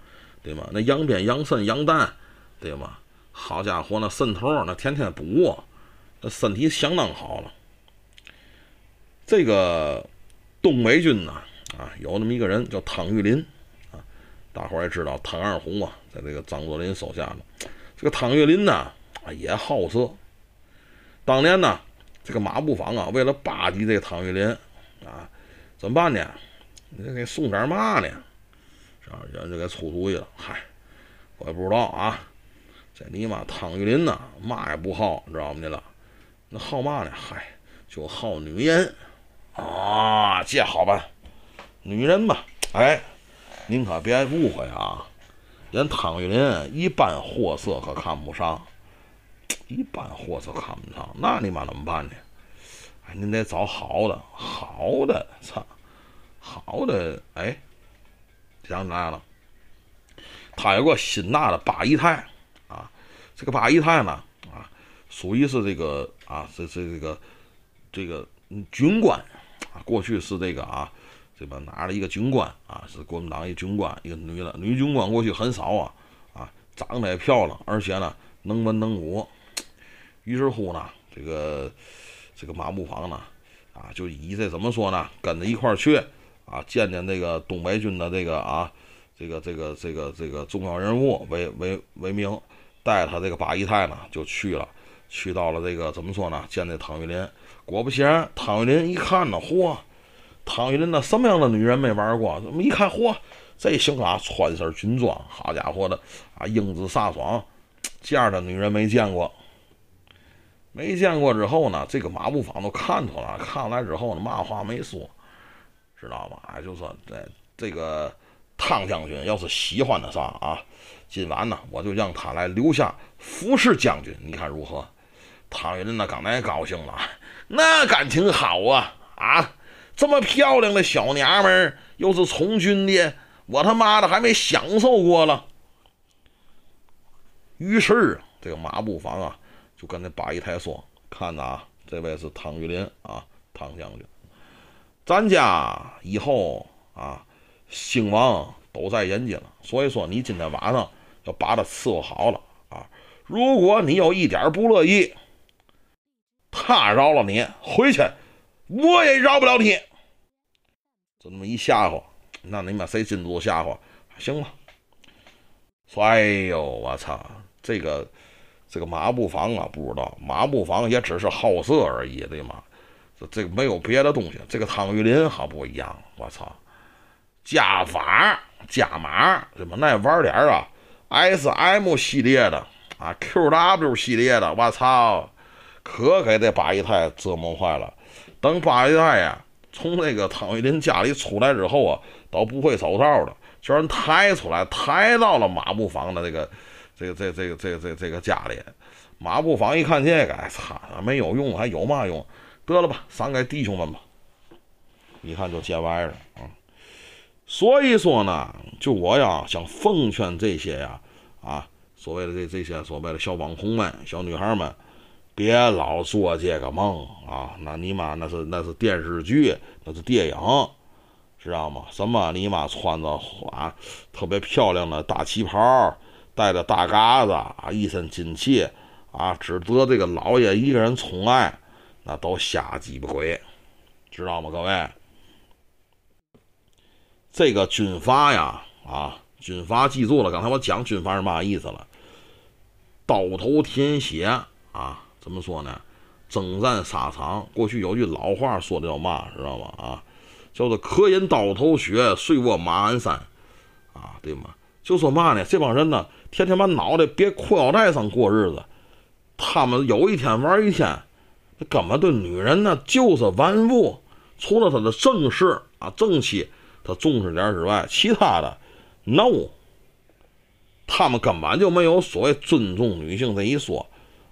对吗？那羊鞭、羊肾、羊蛋，对吗？好家伙，那肾头那天天补，那身体相当好了。这个东北军呢。啊，有那么一个人叫汤玉麟，啊，大伙儿也知道汤二红啊，在这个张作霖手下呢。这个汤玉麟呢，啊，也好色。当年呢，这个马步芳啊，为了巴结这个汤玉麟，啊，怎么办呢？你给送点嘛呢？是吧？人就给出主意了。嗨，我也不知道啊。这你妈汤玉麟呐，嘛也不好，你知道吗？你了，那好嘛呢？嗨，就好女人啊，这好办。女人嘛，哎，您可别误会啊！人汤玉麟一般货色可看不上，一般货色看不上，那你妈怎么办呢？哎，您得找好的，好的，操，好的，哎，想起来了，他有个新纳的八姨太啊，这个八姨太呢，啊，属于是这个啊，这这这个这个军官啊，过去是这个啊。这边拿着一个军官啊，是国民党一军官，一个女的女军官过去很少啊，啊，长得也漂亮，而且呢能文能武。于是乎呢，这个这个马步芳呢，啊，就以这怎么说呢，跟着一块儿去啊，见见这个东北军的这个啊，这个这个这个这个重要人物为为为名，带他这个八姨太呢就去了，去到了这个怎么说呢，见这汤玉麟。果不其然，汤玉麟一看呢，嚯！汤玉麟那什么样的女人没玩过？怎么一看，嚯，这行啊，穿身军装，好家伙的啊，英姿飒爽，这样的女人没见过。没见过之后呢，这个马步芳都看出来了，看来之后呢，嘛话没说，知道吗？哎，就说这这个汤将军要是喜欢的上啊，今晚呢，我就让他来留下服侍将军，你看如何？汤玉麟呢刚才高兴了，那感情好啊啊！这么漂亮的小娘们，又是从军的，我他妈的还没享受过了。于是这个马步芳啊，就跟那八姨太说：“看呐，这位是汤玉麟啊，汤将军，咱家以后啊兴亡都在人家了，所以说你今天晚上要把他伺候好了啊。如果你有一点不乐意，他饶了你，回去我也饶不了你。”就那么一吓唬，那你们谁禁不住吓唬？行吧。说哎呦，我操，这个这个马步房啊，不知道马步房也只是好色而已，对吗？这这个没有别的东西。这个汤玉麟好不一样，我操，加法加码，怎么？那玩点啊，S M 系列的啊，Q W 系列的，我操，可给这八姨太折磨坏了。等八姨太呀从那个汤玉麟家里出来之后啊，都不会走道的，叫人抬出来，抬到了马步坊的这个这个这个这个这这这个家里。马步坊一看这个，哎操，没有用，还有嘛用？得了吧，赏给弟兄们吧。一看就见歪了啊！所以说呢，就我呀想奉劝这些呀啊所谓的这这些所谓的小网红们、小女孩们，别老做这个梦啊！那你妈那是那是电视剧，那是电影，知道吗？什么你妈穿着啊特别漂亮的大旗袍，戴着大嘎子啊，一身金器啊，只得这个老爷一个人宠爱，那都瞎鸡巴鬼，知道吗？各位。这个军阀呀，啊，军阀记住了。刚才我讲军阀是嘛意思了？刀头舔血啊，怎么说呢？征战沙场。过去有句老话说的叫嘛，知道吗？啊，叫做“可饮刀头血，睡卧马鞍山”，啊，对吗？就说嘛呢？这帮人呢，天天把脑袋别裤腰带上过日子。他们有一天玩一天，这根本对女人呢就是玩物，除了他的正事啊，正气。他重视点之外，其他的，no，他们根本就没有所谓尊重女性这一说，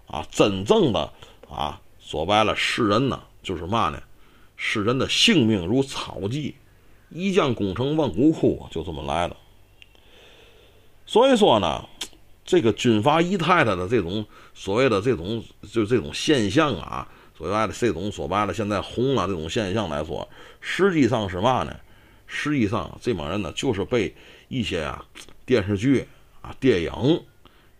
啊，真正的啊，说白了，世人呢，就是嘛呢？世人的性命如草芥，一将功成万骨枯，就这么来的。所以说呢，这个军阀姨太太的这种所谓的这种就这种现象啊，所谓的这种说白了现在红啊这种现象来说，实际上是嘛呢？实际上，这帮人呢，就是被一些啊电视剧啊、电影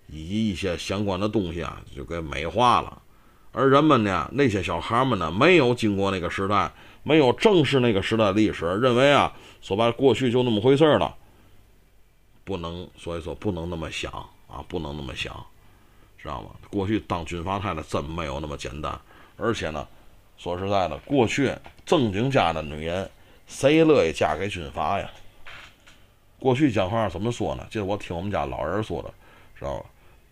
以及一些相关的东西啊，就给美化了。而人们呢，那些小孩们呢，没有经过那个时代，没有正视那个时代的历史，认为啊，说白了，过去就那么回事了。不能，所以说不能那么想啊，不能那么想，知道吗？过去当军阀太太真没有那么简单。而且呢，说实在的，过去正经家的女人。谁乐意嫁给军阀呀？过去讲话怎么说呢？这是我听我们家老人说的，知道吧？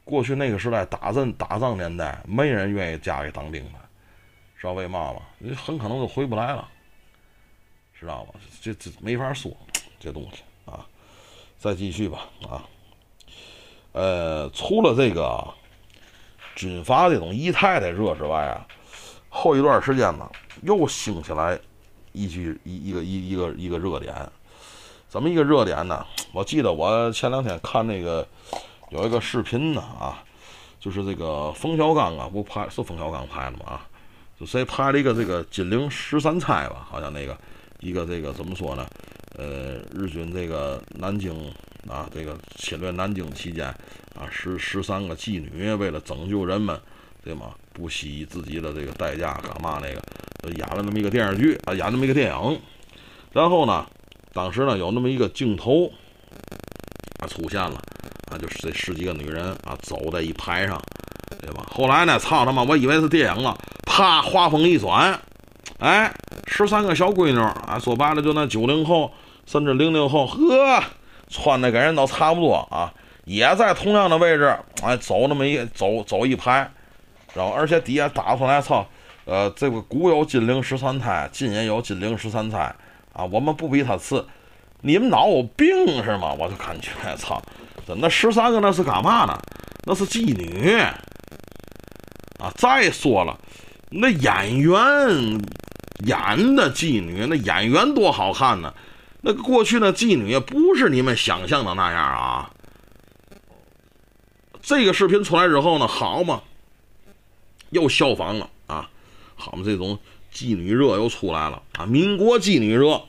过去那个时代打阵打仗年代，没人愿意嫁给当兵的，知道为嘛吗？你很可能就回不来了，知道吧？这这没法说这东西啊。再继续吧啊。呃，除了这个军阀这种姨太太热之外啊，后一段时间呢又兴起来。一句一一个一一个一个热点，怎么一个热点呢？我记得我前两天看那个有一个视频呢啊，就是这个冯小刚啊，不拍是冯小刚拍的吗？啊，就谁拍了一个这个金陵十三钗吧？好像那个一个这个怎么说呢？呃，日军这个南京啊，这个侵略南京期间啊，十十三个妓女为了拯救人们，对吗？不惜自己的这个代价干嘛那个？演了那么一个电视剧啊，演那么一个电影，然后呢，当时呢有那么一个镜头啊出现了啊，就是这十几个女人啊走在一排上，对吧？后来呢，操他妈，我以为是电影了，啪，画风一转，哎，十三个小闺女啊，说白了就那九零后甚至零零后，呵，穿的跟人都差不多啊，也在同样的位置，哎，走那么一走走一排，然后而且底下打出来，操。呃，这个古有金陵十三钗，今也有金陵十三钗啊。我们不比他次，你们脑有病是吗？我就感觉，操，那十三个那是干嘛呢？那是妓女啊。再说了，那演员演的妓女，那演员多好看呢。那过去的妓女也不是你们想象的那样啊。这个视频出来之后呢，好嘛，又效仿了啊。好嘛，这种妓女热又出来了啊！民国妓女热，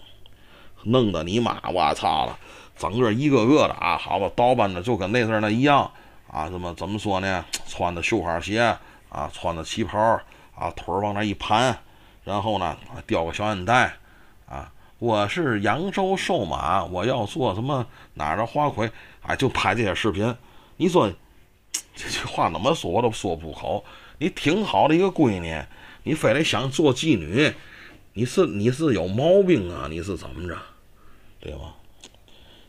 弄得你妈我操了，整个一个个的啊，好吧，打扮的就跟那阵儿那一样啊，怎么怎么说呢？穿的绣花鞋啊，穿的旗袍啊，腿儿往那一盘，然后呢，叼个小烟袋啊，我是扬州瘦马，我要做什么哪儿的花魁，哎，就拍这些视频。你说 <tsk> 这句话怎么说我都说不口。你挺好的一个闺女。你非得想做妓女，你是你是有毛病啊？你是怎么着，对吧？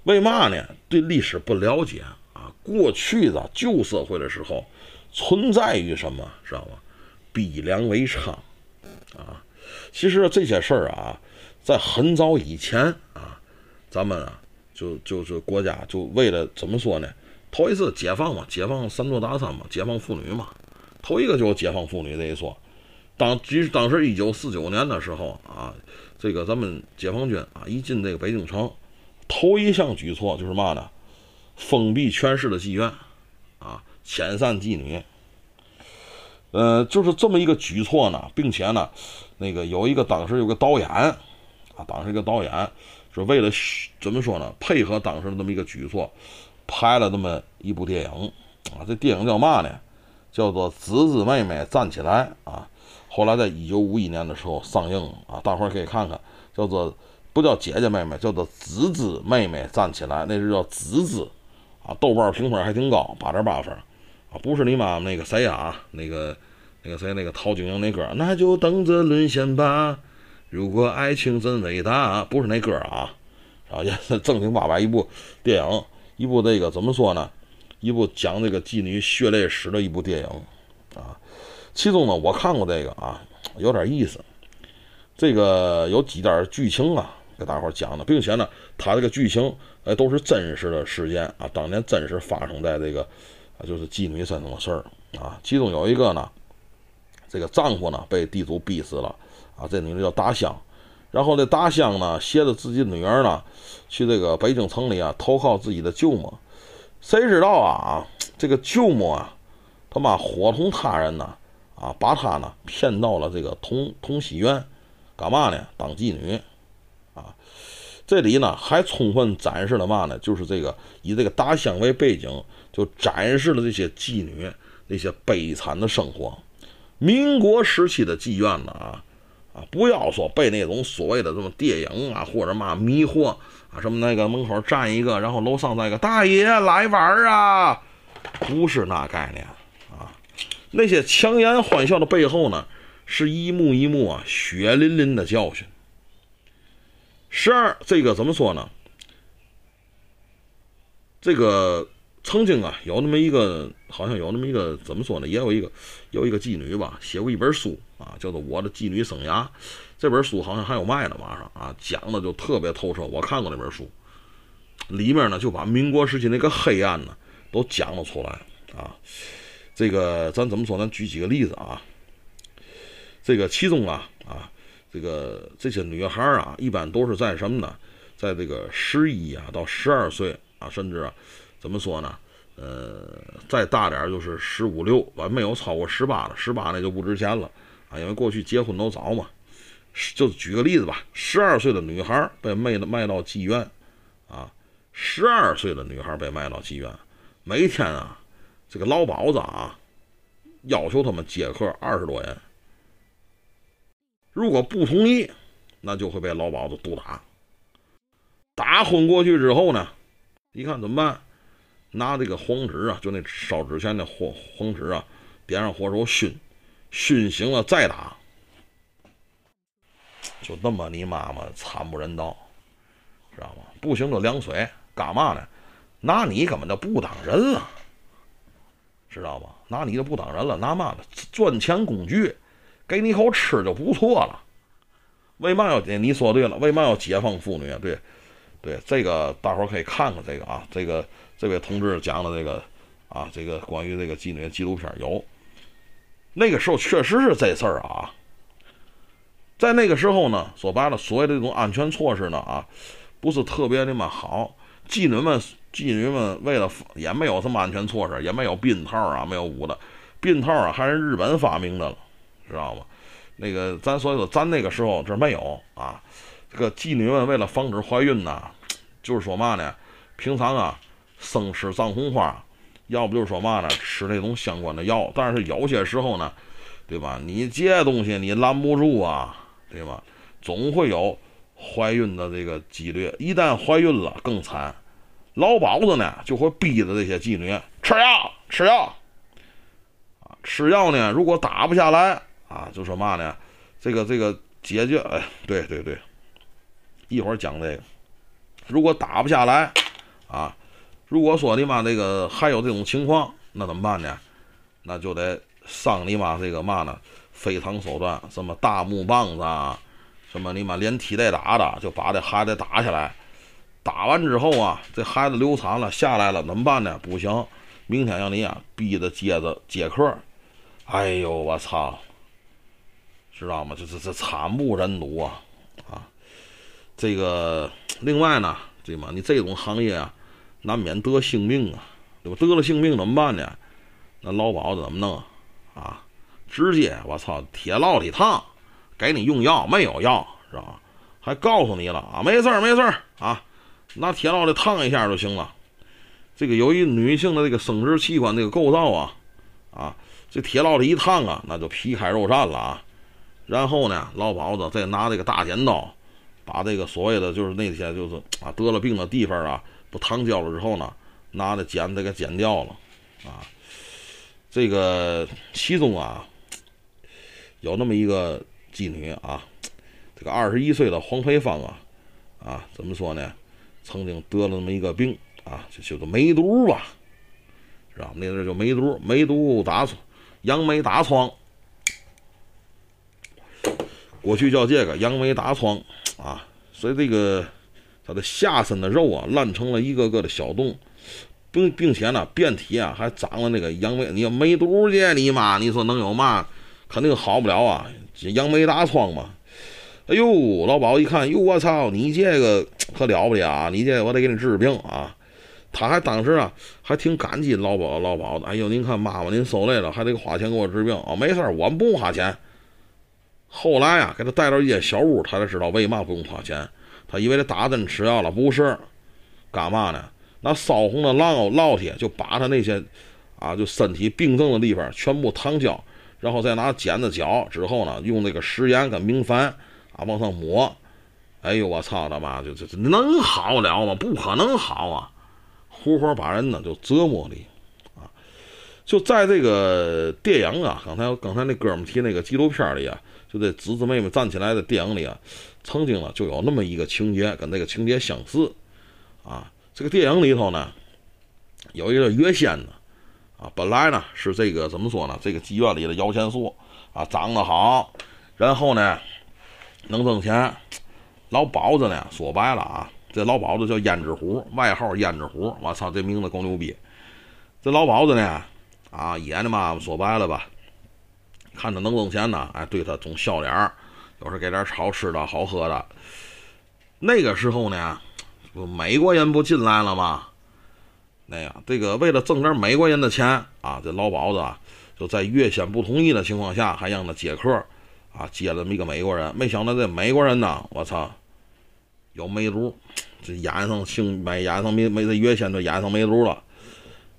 为嘛呢？对历史不了解啊。过去的旧社会的时候，存在于什么，知道吗？逼良为娼啊。其实这些事儿啊，在很早以前啊，咱们啊，就就是国家就为了怎么说呢？头一次解放嘛，解放三座大山嘛，解放妇女嘛。头一个就是解放妇女这一说。当即使当时一九四九年的时候啊，这个咱们解放军啊一进这个北京城，头一项举措就是嘛呢？封闭全市的妓院，啊，遣散妓女。呃，就是这么一个举措呢，并且呢，那个有一个当时有个导演啊，当时一个导演是为了怎么说呢？配合当时的这么一个举措，拍了这么一部电影啊。这电影叫嘛呢？叫做《姊姊妹妹站起来》啊。后来在一九五一年的时候上映啊，大伙儿可以看看，叫做不叫姐姐妹妹，叫做姊姊妹妹站起来，那是叫姊姊啊。豆瓣评分还挺高，八点八分啊。不是你妈那个谁啊，那个那个谁那个陶晶莹那歌，那就等着沦陷吧。如果爱情真伟大，不是那歌啊啊，也是正经八百一部电影，一部这个怎么说呢？一部讲这个妓女血泪史的一部电影啊。其中呢，我看过这个啊，有点意思。这个有几点剧情啊，给大伙讲的，并且呢，它这个剧情哎都是真实的事件啊，当年真实发生在这个啊，就是妓女身上的事儿啊。其中有一个呢，这个丈夫呢被地主逼死了啊，这女的叫大香。然后这大香呢携着自己女儿呢去这个北京城里啊投靠自己的舅母，谁知道啊，这个舅母啊他妈伙同他人呢。啊，把他呢骗到了这个同同喜院，干嘛呢？当妓女。啊，这里呢还充分展示了嘛呢？就是这个以这个大香为背景，就展示了这些妓女那些悲惨的生活。民国时期的妓院呢啊啊，不要说被那种所谓的什么电影啊或者嘛迷惑，什么那个门口站一个，然后楼上那个大爷来玩啊，不是那概念啊。那些强颜欢笑的背后呢，是一幕一幕啊血淋淋的教训。十二，这个怎么说呢？这个曾经啊，有那么一个，好像有那么一个，怎么说呢？也有一个，有一个妓女吧，写过一本书啊，叫做《我的妓女生涯》。这本书好像还有卖呢，马上啊，讲的就特别透彻。我看过那本书，里面呢就把民国时期那个黑暗呢都讲了出来啊。这个咱怎么说？咱举几个例子啊。这个其中啊啊，这个这些女孩啊，一般都是在什么呢？在这个十一啊到十二岁啊，甚至啊，怎么说呢？呃，再大点就是十五六，完没有超过十八了，十八那就不值钱了啊，因为过去结婚都早嘛。就举个例子吧，十二岁的女孩被卖到卖到妓院啊，十二岁的女孩被卖到妓院，每天啊。这个老鸨子啊，要求他们接客二十多人，如果不同意，那就会被老鸨子毒打。打昏过去之后呢，一看怎么办？拿这个黄纸啊，就那烧纸钱的黄黄纸啊，点上火之后熏，熏醒了再打。就那么你妈妈惨不忍睹，知道吗？不行就凉水，干嘛呢？拿你根本就不当人了。知道吗？拿你就不当人了，拿嘛的赚钱工具，给你口吃就不错了。为嘛要？你说对了，为嘛要解放妇女啊？对，对，这个大伙可以看看这个啊，这个这位同志讲的这个啊，这个关于这个妓女纪录片有。那个时候确实是这事儿啊，在那个时候呢，说白了，所谓的这种安全措施呢啊，不是特别那么好，妓女们。妓女们为了也没有什么安全措施，也没有避孕套啊，没有捂的避孕套啊，还是日本发明的了，知道吗？那个咱所以说，咱那个时候这没有啊。这个妓女们为了防止怀孕呐，就是说嘛呢，平常啊生吃藏红花，要不就是说嘛呢吃那种相关的药。但是有些时候呢，对吧？你这东西你拦不住啊，对吧？总会有怀孕的这个几率，一旦怀孕了更惨。老鸨子呢，就会逼着这些妓女吃药，吃药，啊，吃药呢，如果打不下来，啊，就说嘛呢，这个这个解决，哎，对对对，一会儿讲这个，如果打不下来，啊。如果说你妈这个还有这种情况，那怎么办呢？那就得上你妈这个嘛呢？非常手段，什么大木棒子啊，什么你妈连踢带打的，就把这孩子打下来。打完之后啊，这孩子流产了，下来了，怎么办呢？不行，明天让你啊逼着接着接客。哎呦，我操！知道吗？这这这惨不忍睹啊！啊，这个另外呢，对吗？你这种行业啊，难免得性命啊，对吧？得了性命怎么办呢？那劳保怎么弄啊啊？直接我操，铁烙里烫，给你用药没有药，是吧？还告诉你了啊，没事儿没事儿啊，拿铁烙的烫一下就行了。这个由于女性的这个生殖器官这个构造啊，啊，这铁烙的一烫啊，那就皮开肉绽了啊。然后呢，老鸨子再拿这个大剪刀，把这个所谓的就是那些就是啊得了病的地方啊，不烫焦了之后呢，拿着剪子给剪掉了，啊，这个其中啊，有那么一个妓女啊，这个二十一岁的黄培芳啊，啊，怎么说呢？曾经得了那么一个病啊，就叫做梅毒吧，是吧？那阵叫梅毒，梅毒打疮，杨梅打疮。过去叫这个杨梅打疮啊，所以这个他的下身的肉啊烂成了一个个的小洞，并并且呢遍体啊还长了那个杨梅，你要梅毒去你妈，你说能有嘛？肯定好不了啊！杨梅打疮嘛。哎呦，老鸨一看，哟我操，你这个可了不得啊！你这我得给你治治病啊！他还当时啊还挺感激老鸨老鸨的。哎呦，您看妈妈您受累了，还得花钱给我治病啊？没事儿我们不花钱。后来啊，给他带到一间小屋，他才知道为嘛不用花钱。他以为他打针吃药了，不是，干嘛呢？那烧红的烙烙铁就把他那些啊，就身体病症的地方全部烫焦，然后再拿剪子绞之后呢，用那个食盐跟明矾啊往上抹。哎呦，我操他妈！就这这能好了吗？不可能好啊！活活把人呢就折磨的啊！就在这个电影啊，刚才刚才那哥们提那个纪录片里啊。就这侄子妹妹站起来的电影里啊，曾经呢就有那么一个情节，跟这个情节相似啊。这个电影里头呢，有一个月仙呢，本来呢是这个怎么说呢？这个妓院里的摇钱树啊，长得好，然后呢能挣钱。老鸨子呢，说白了啊，这老鸨子叫胭脂虎，外号胭脂虎。我操，这名字够牛逼。这老鸨子呢，啊，也他妈说白了吧。看他能挣钱呢，哎，对他总笑脸儿，有时给点好吃的好喝的。那个时候呢，美国人不进来了吗？那样，这个为了挣点美国人的钱啊，这老鸨子啊，就在原先不同意的情况下，还让他接客啊，接了这么一个美国人。没想到这美国人呢，我操，有梅毒，这眼上性没眼上没没这原先就眼上梅毒了。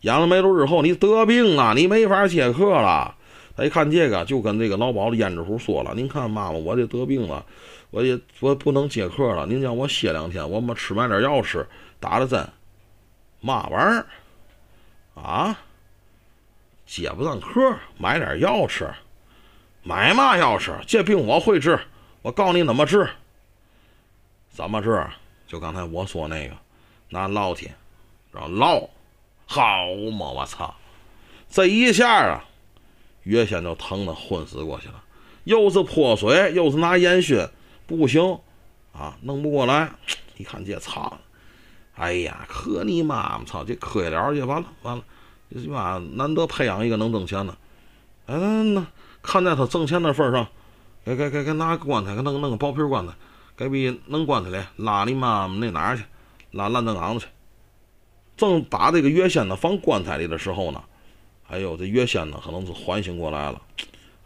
眼上梅毒之后，你得病了，你没法接客了。他一看这个，就跟这个老鸨子胭脂虎说了：“您看妈妈，我这得病了，我也我不能接客了。您让我歇两天，我们吃买点药吃，打了针。嘛玩意儿啊？接不上客，买点药吃，买嘛药吃？这病我会治，我告诉你怎么治。怎么治？就刚才我说那个，拿烙铁，然后烙，好嘛！我操，这一下啊！”原先就疼的昏死过去了，又是泼水，又是拿烟熏，不行啊，弄不过来。一看这操，哎呀，可你妈！操，这磕了去，完了完了，这妈难得培养一个能挣钱的。哎，那看在他挣钱的份上，给给给给拿个棺材，给弄弄个薄皮棺材，给比弄棺材里拉你妈那哪儿去？拉烂葬岗子去。正把这个月仙呢放棺材里的时候呢。哎呦，这月仙呢，可能是缓醒过来了，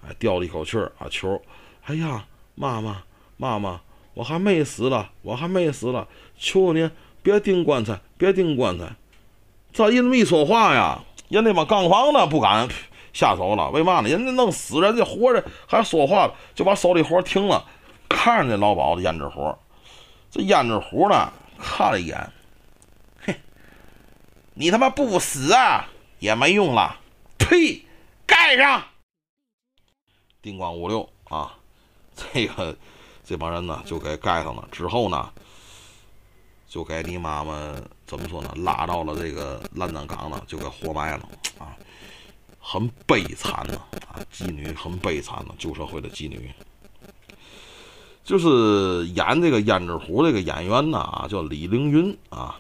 哎，吊了一口气儿啊，球，哎呀，妈妈，妈妈，我还没死了，我还没死了，求您别钉棺材，别钉棺材。这人这么一说话呀，人那帮杠房的不敢下手了，为嘛呢？人家弄死人，家活着还说话了，就把手里活停了，看着这老鸨子胭脂虎，这胭脂虎呢，看了一眼，嘿，你他妈不死啊，也没用了。呸！盖上，叮咣五六啊！这个这帮人呢就给盖上了。之后呢，就给你妈妈怎么说呢？拉到了这个乱葬岗呢，就给活埋了啊，很悲惨的啊，妓女很悲惨的旧社会的妓女。就是演这个胭脂虎这个演员呢啊，叫李凌云啊。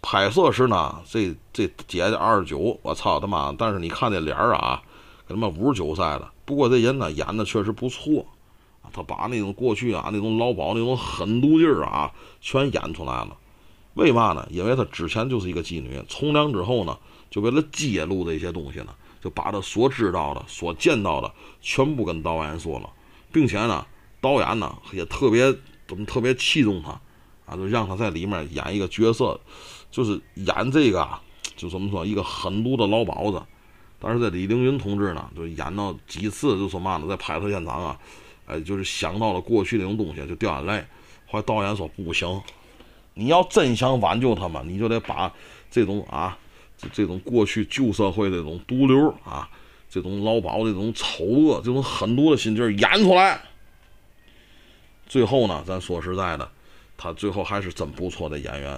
拍摄时呢，这这姐姐二十九，我操他妈！但是你看这脸儿啊，跟他妈五十九岁了。不过这人呢，演的确实不错他把那种过去啊那种老鸨那种狠毒劲儿啊，全演出来了。为嘛呢？因为他之前就是一个妓女，从良之后呢，就为了揭露这些东西呢，就把他所知道的、所见到的全部跟导演说了，并且呢。导演呢也特别怎么特别器重他啊，就让他在里面演一个角色，就是演这个就怎么说一个狠毒的老鸨子。但是这李凌云同志呢，就演到几次就说嘛呢，在拍摄现场啊，哎，就是想到了过去那种东西就掉眼泪。后来导演说不行，你要真想挽救他们，你就得把这种啊这种过去旧社会这种毒瘤啊，这种老鸨这种丑恶、这种狠毒的心劲演出来。最后呢，咱说实在的，他最后还是真不错的演员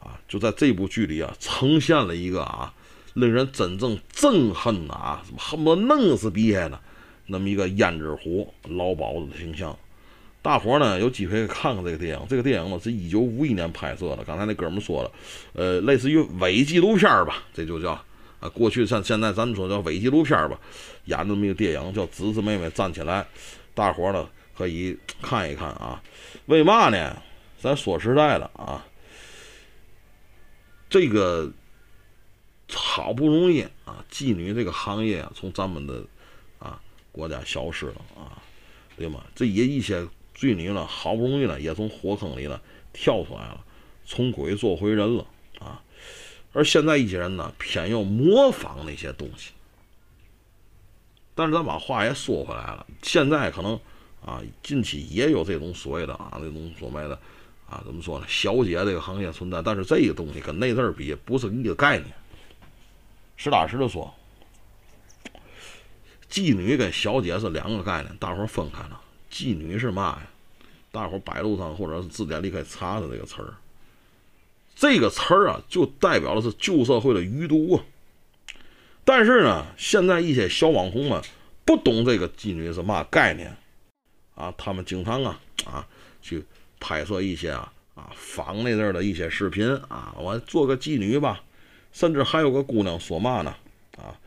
啊！就在这部剧里啊，呈现了一个啊，令人真正憎恨的啊，恨不得弄死别人的那么一个胭脂虎老鸨子的形象。大伙呢有机会看看这个电影。这个电影呢是一九五一年拍摄的。刚才那哥们说了，呃，类似于伪纪录片吧，这就叫啊，过去像现在咱们说叫伪纪录片吧，演这么一个电影叫《姊姊妹妹站起来》，大伙呢。可以看一看啊，为嘛呢？咱说实在的啊，这个好不容易啊，妓女这个行业啊，从咱们的国家消失了啊，对吗？这也一些罪女呢，好不容易呢，也从火坑里呢跳出来了，从鬼做回人了啊。而现在一些人呢，偏要模仿那些东西。但是咱把话也说回来了，现在可能。啊，近期也有这种所谓的啊，那种所谓的啊，怎么说呢？小姐这个行业存在，但是这个东西跟那阵儿比，不是一个概念。实打实的说，妓女跟小姐是两个概念，大伙分开了。妓女是嘛呀？大伙百度上或者是字典里可以查查这个词儿。这个词儿啊，就代表的是旧社会的余毒啊。但是呢，现在一些小网红们不懂这个妓女是嘛概念。啊，他们经常啊啊去拍摄一些啊啊仿那阵儿的一些视频啊，我做个妓女吧，甚至还有个姑娘说嘛呢啊，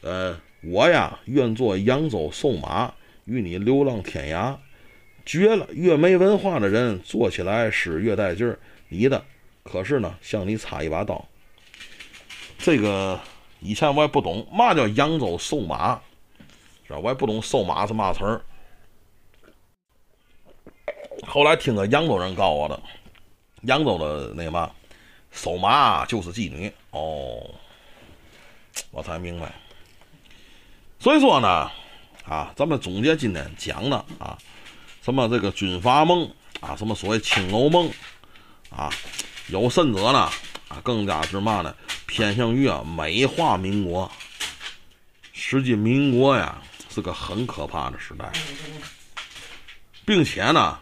呃，我呀愿做扬州瘦马，与你流浪天涯，绝了！越没文化的人做起来是越带劲儿，你的可是呢，向你插一把刀。这个以前我也不懂嘛叫扬州瘦马，是吧？我也不懂瘦马是嘛词儿。后来听个扬州人告我的，扬州的那嘛，瘦马就是妓女哦，我才明白。所以说呢，啊，咱们总结今天讲的啊，什么这个军阀梦啊，什么所谓青楼梦啊，有甚者呢啊，更加是嘛呢，偏向于啊美化民国。实际民国呀是个很可怕的时代，并且呢。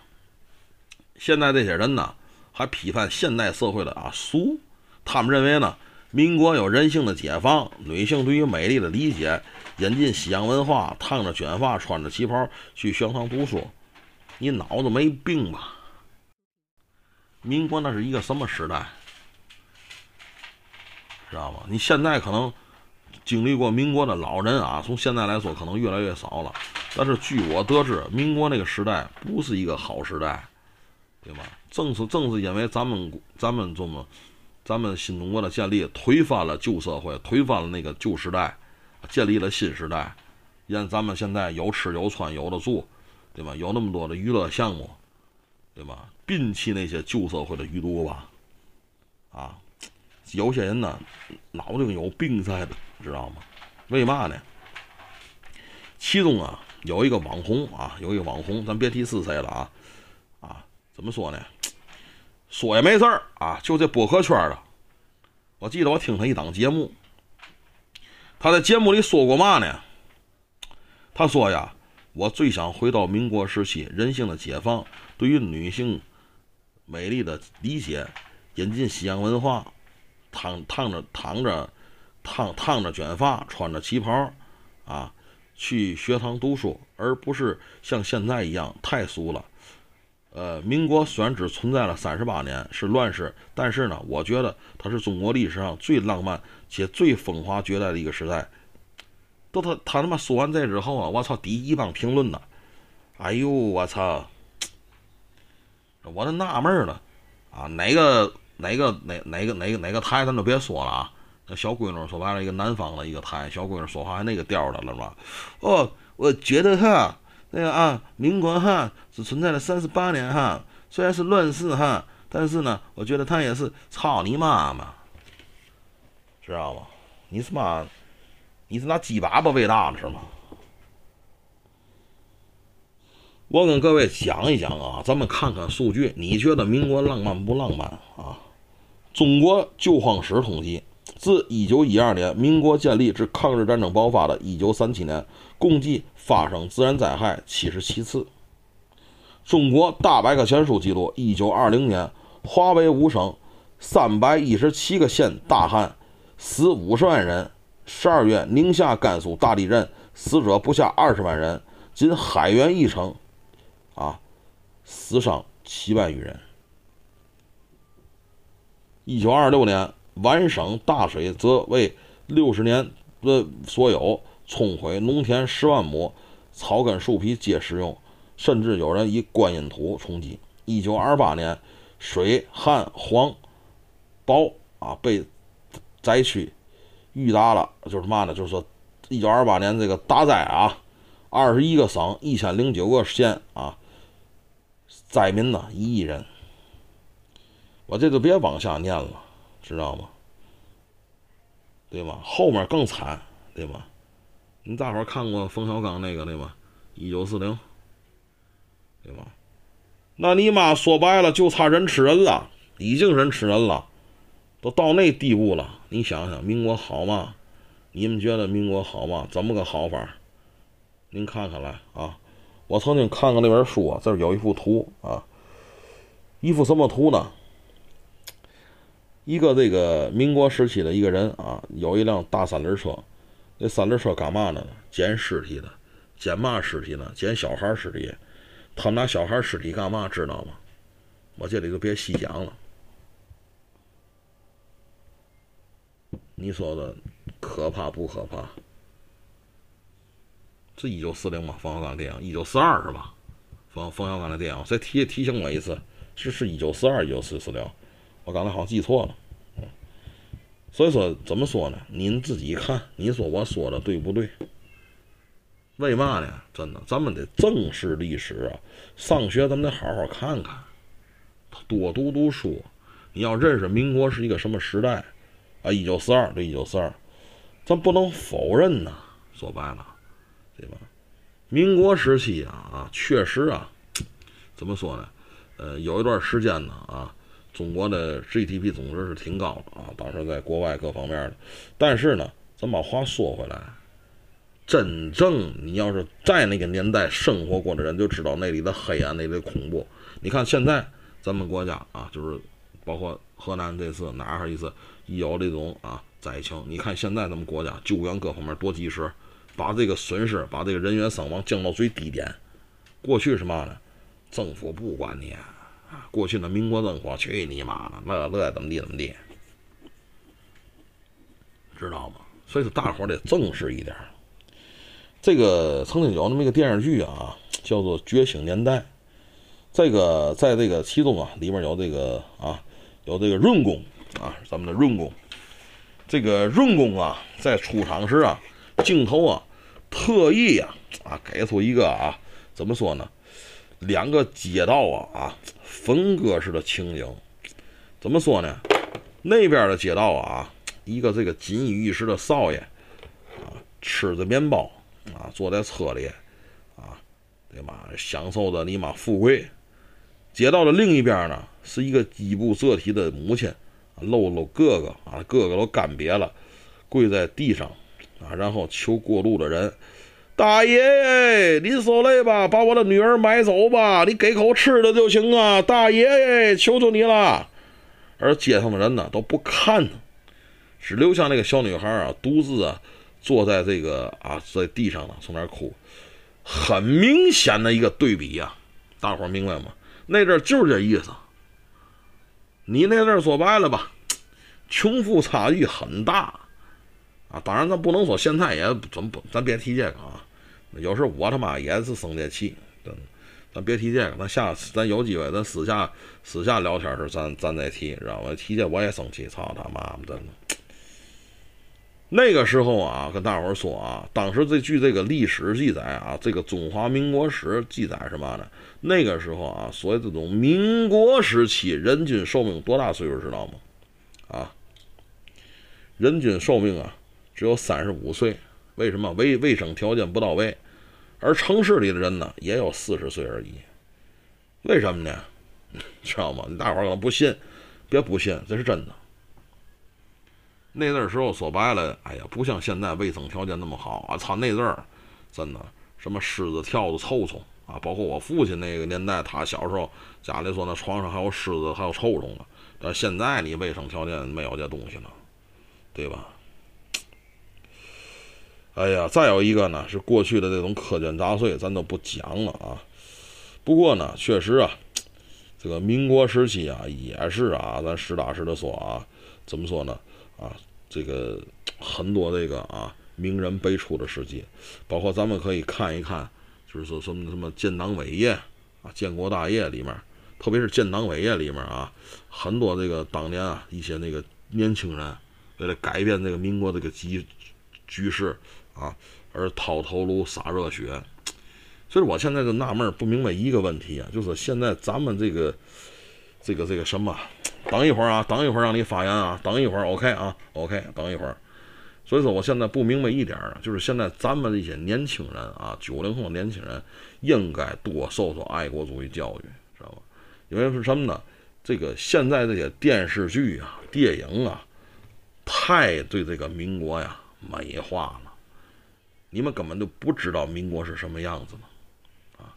现在这些人呢，还批判现代社会的啊俗，他们认为呢，民国有人性的解放，女性对于美丽的理解，引进西洋文化，烫着卷发，穿着旗袍去学堂读书，你脑子没病吧？民国那是一个什么时代？知道吗？你现在可能经历过民国的老人啊，从现在来说可能越来越少了，但是据我得知，民国那个时代不是一个好时代。对吧？正是正是因为咱们咱们中国，咱们新中国的建立，推翻了旧社会，推翻了那个旧时代，建立了新时代，让咱们现在有吃有穿有的住，对吧？有那么多的娱乐项目，对吧？摒弃那些旧社会的余毒吧。啊，有些人呢，脑子有病在的，知道吗？为嘛呢？其中啊，有一个网红啊，有一个网红，咱别提是谁了啊。啊怎么说呢？说也没事儿啊，就这播客圈的。我记得我听他一档节目，他在节目里说过嘛呢？他说呀，我最想回到民国时期，人性的解放，对于女性美丽的理解，引进西洋文化，烫烫着烫着烫烫着卷发，穿着旗袍，啊，去学堂读书，而不是像现在一样太俗了。呃，民国虽然只存在了三十八年，是乱世，但是呢，我觉得它是中国历史上最浪漫且最风华绝代的一个时代。都他他他妈说完这之后啊，我操，第一帮评论呢，哎呦我操，我都纳闷了啊，哪个哪个哪哪个哪个哪个台咱就别说了啊，那小闺女说白了，一个南方的一个台，小闺女说话还那个调的了嘛？哦，我觉得哈。那个啊，民国哈只存在了三十八年哈，虽然是乱世哈，但是呢，我觉得他也是操你妈妈，知道吗？你是妈，你是拿鸡粑粑喂大的是吗？我跟各位讲一讲啊，咱们看看数据，你觉得民国浪漫不浪漫啊？中国救荒史统计。自一九一二年民国建立至抗日战争爆发的一九三七年，共计发生自然灾害七十七次。中国大百科全书记录：一九二零年，华北五省三百一十七个县大旱，死五十万人。十二月，宁夏、甘肃大地震，死者不下二十万人。仅海原一城，啊，死伤七万余人。一九二六年。皖省大水则为六十年的所有，冲毁农田十万亩，草根树皮皆食用，甚至有人以观音土充饥。一九二八年，水旱黄雹啊，被灾区遇达了，就是嘛呢？就是说，一九二八年这个大灾啊，二十一个省一千零九个县啊，灾民呢一亿人。我这就别往下念了。知道吗？对吗？后面更惨，对吗？你大伙儿看过冯小刚那个对吗？一九四零，对吧？那你妈说白了就差人吃人了，已经人吃人了，都到那地步了。你想想，民国好吗？你们觉得民国好吗？怎么个好法？您看看来啊！我曾经看过那本书啊，这儿有一幅图啊，一幅什么图呢？一个这个民国时期的一个人啊，有一辆大三轮车，那三轮车干嘛呢？捡尸体的，捡嘛尸体呢？捡小孩尸体。他们拿小孩尸体干嘛？知道吗？我这里就别细讲了。你说的可怕不可怕？是一九四零吗？冯小刚电影，一九四二是吧？冯冯小刚的电影，再提提醒我一次，是是一九四二，一九四四零。我刚才好像记错了，所以说怎么说呢？您自己看，你说我说的对不对？为嘛呢？真的，咱们得正视历史啊！上学咱们得好好看看，多读读书。你要认识民国是一个什么时代啊？一九四二，对，一九四二，咱不能否认呐。说白了，对吧？民国时期啊啊，确实啊，怎么说呢？呃，有一段时间呢啊。中国的 GDP 总值是挺高的啊，当时在国外各方面的，但是呢，咱把话说回来，真正你要是在那个年代生活过的人，就知道那里的黑暗，那里的恐怖。你看现在咱们国家啊，就是包括河南这次哪儿一次一有这种啊灾情，你看现在咱们国家救援各方面多及时，把这个损失，把这个人员伤亡降到最低点。过去是嘛呢？政府不管你。过去的民国政府，去你妈的，乐乐怎么地怎么地，知道吗？所以说大伙得正视一点。这个曾经有那么一个电视剧啊，叫做《觉醒年代》。这个在这个其中啊，里面有这个啊，有这个润公啊，咱们的润公。这个润公啊，在出场时啊，镜头啊，特意啊啊，给出一个啊，怎么说呢？两个街道啊啊。分割式的情景，怎么说呢？那边的街道啊，一个这个锦衣玉食的少爷啊，吃着面包啊，坐在车里啊，对吧？享受着你妈富贵。街道的另一边呢，是一个衣不遮体的母亲，露露哥哥啊，哥哥都干瘪了，跪在地上啊，然后求过路的人大爷，你受累吧，把我的女儿买走吧，你给口吃的就行啊，大爷，求求你了。而街上的人呢都不看，只留下那个小女孩啊，独自啊坐在这个啊在地上呢，从那儿哭。很明显的一个对比呀，大伙明白吗？那阵就是这意思。你那阵说白了吧，穷富差距很大啊。当然，咱不能说现在也怎么不，咱别提这个啊。有时我他妈也是生这气，真。咱别提这个，咱下次咱有机会，咱私下私下聊天时，咱咱再提，知道吗？提这我也生气，操他妈的！真的。那个时候啊，跟大伙说啊，当时这据这个历史记载啊，这个中华民国史记载什么呢？那个时候啊，所谓这种民国时期人均寿命多大岁数知道吗？啊，人均寿命啊只有三十五岁。为什么？卫卫生条件不到位。而城市里的人呢，也有四十岁而已。为什么呢？<laughs> 知道吗？你大伙儿可能不信，别不信，这是真的。那阵儿时候说白了，哎呀，不像现在卫生条件那么好啊！操，那阵儿真的什么虱子、跳子、臭虫啊，包括我父亲那个年代，他小时候家里说那床上还有虱子、还有臭虫呢。但现在你卫生条件没有这东西了，对吧？哎呀，再有一个呢，是过去的这种苛捐杂税，咱都不讲了啊。不过呢，确实啊，这个民国时期啊，也是啊，咱实打实的说啊，怎么说呢？啊，这个很多这个啊名人辈出的时期，包括咱们可以看一看，就是说什么什么建党伟业啊、建国大业里面，特别是建党伟业里面啊，很多这个当年啊一些那个年轻人为了改变这个民国这个局局势。啊，而掏头颅洒热血，所以我现在就纳闷，不明白一个问题啊，就是现在咱们这个这个这个什么，等一会儿啊，等一会儿让你发言啊，等一会儿，OK 啊，OK，等一会儿。所以说，我现在不明白一点儿，就是现在咱们这些年轻人啊，九零后年轻人应该多受受爱国主义教育，知道吧？因为是什么呢？这个现在这些电视剧啊、电影啊，太对这个民国呀美化了。你们根本就不知道民国是什么样子呢，啊！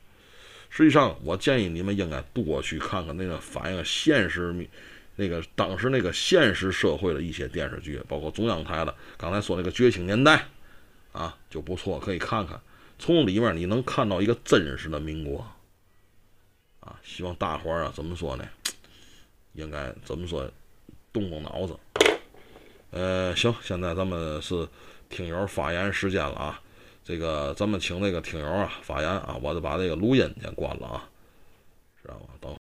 实际上，我建议你们应该多去看看那个反映现实、那个当时那个现实社会的一些电视剧，包括中央台的。刚才说那个《觉醒年代》，啊，就不错，可以看看。从里面你能看到一个真实的民国，啊！希望大伙儿啊，怎么说呢？应该怎么说？动动脑子。呃，行，现在咱们是听友发言时间了啊。这个咱们请那个听友啊发言啊我就把这个录音先关了啊知道吗？等会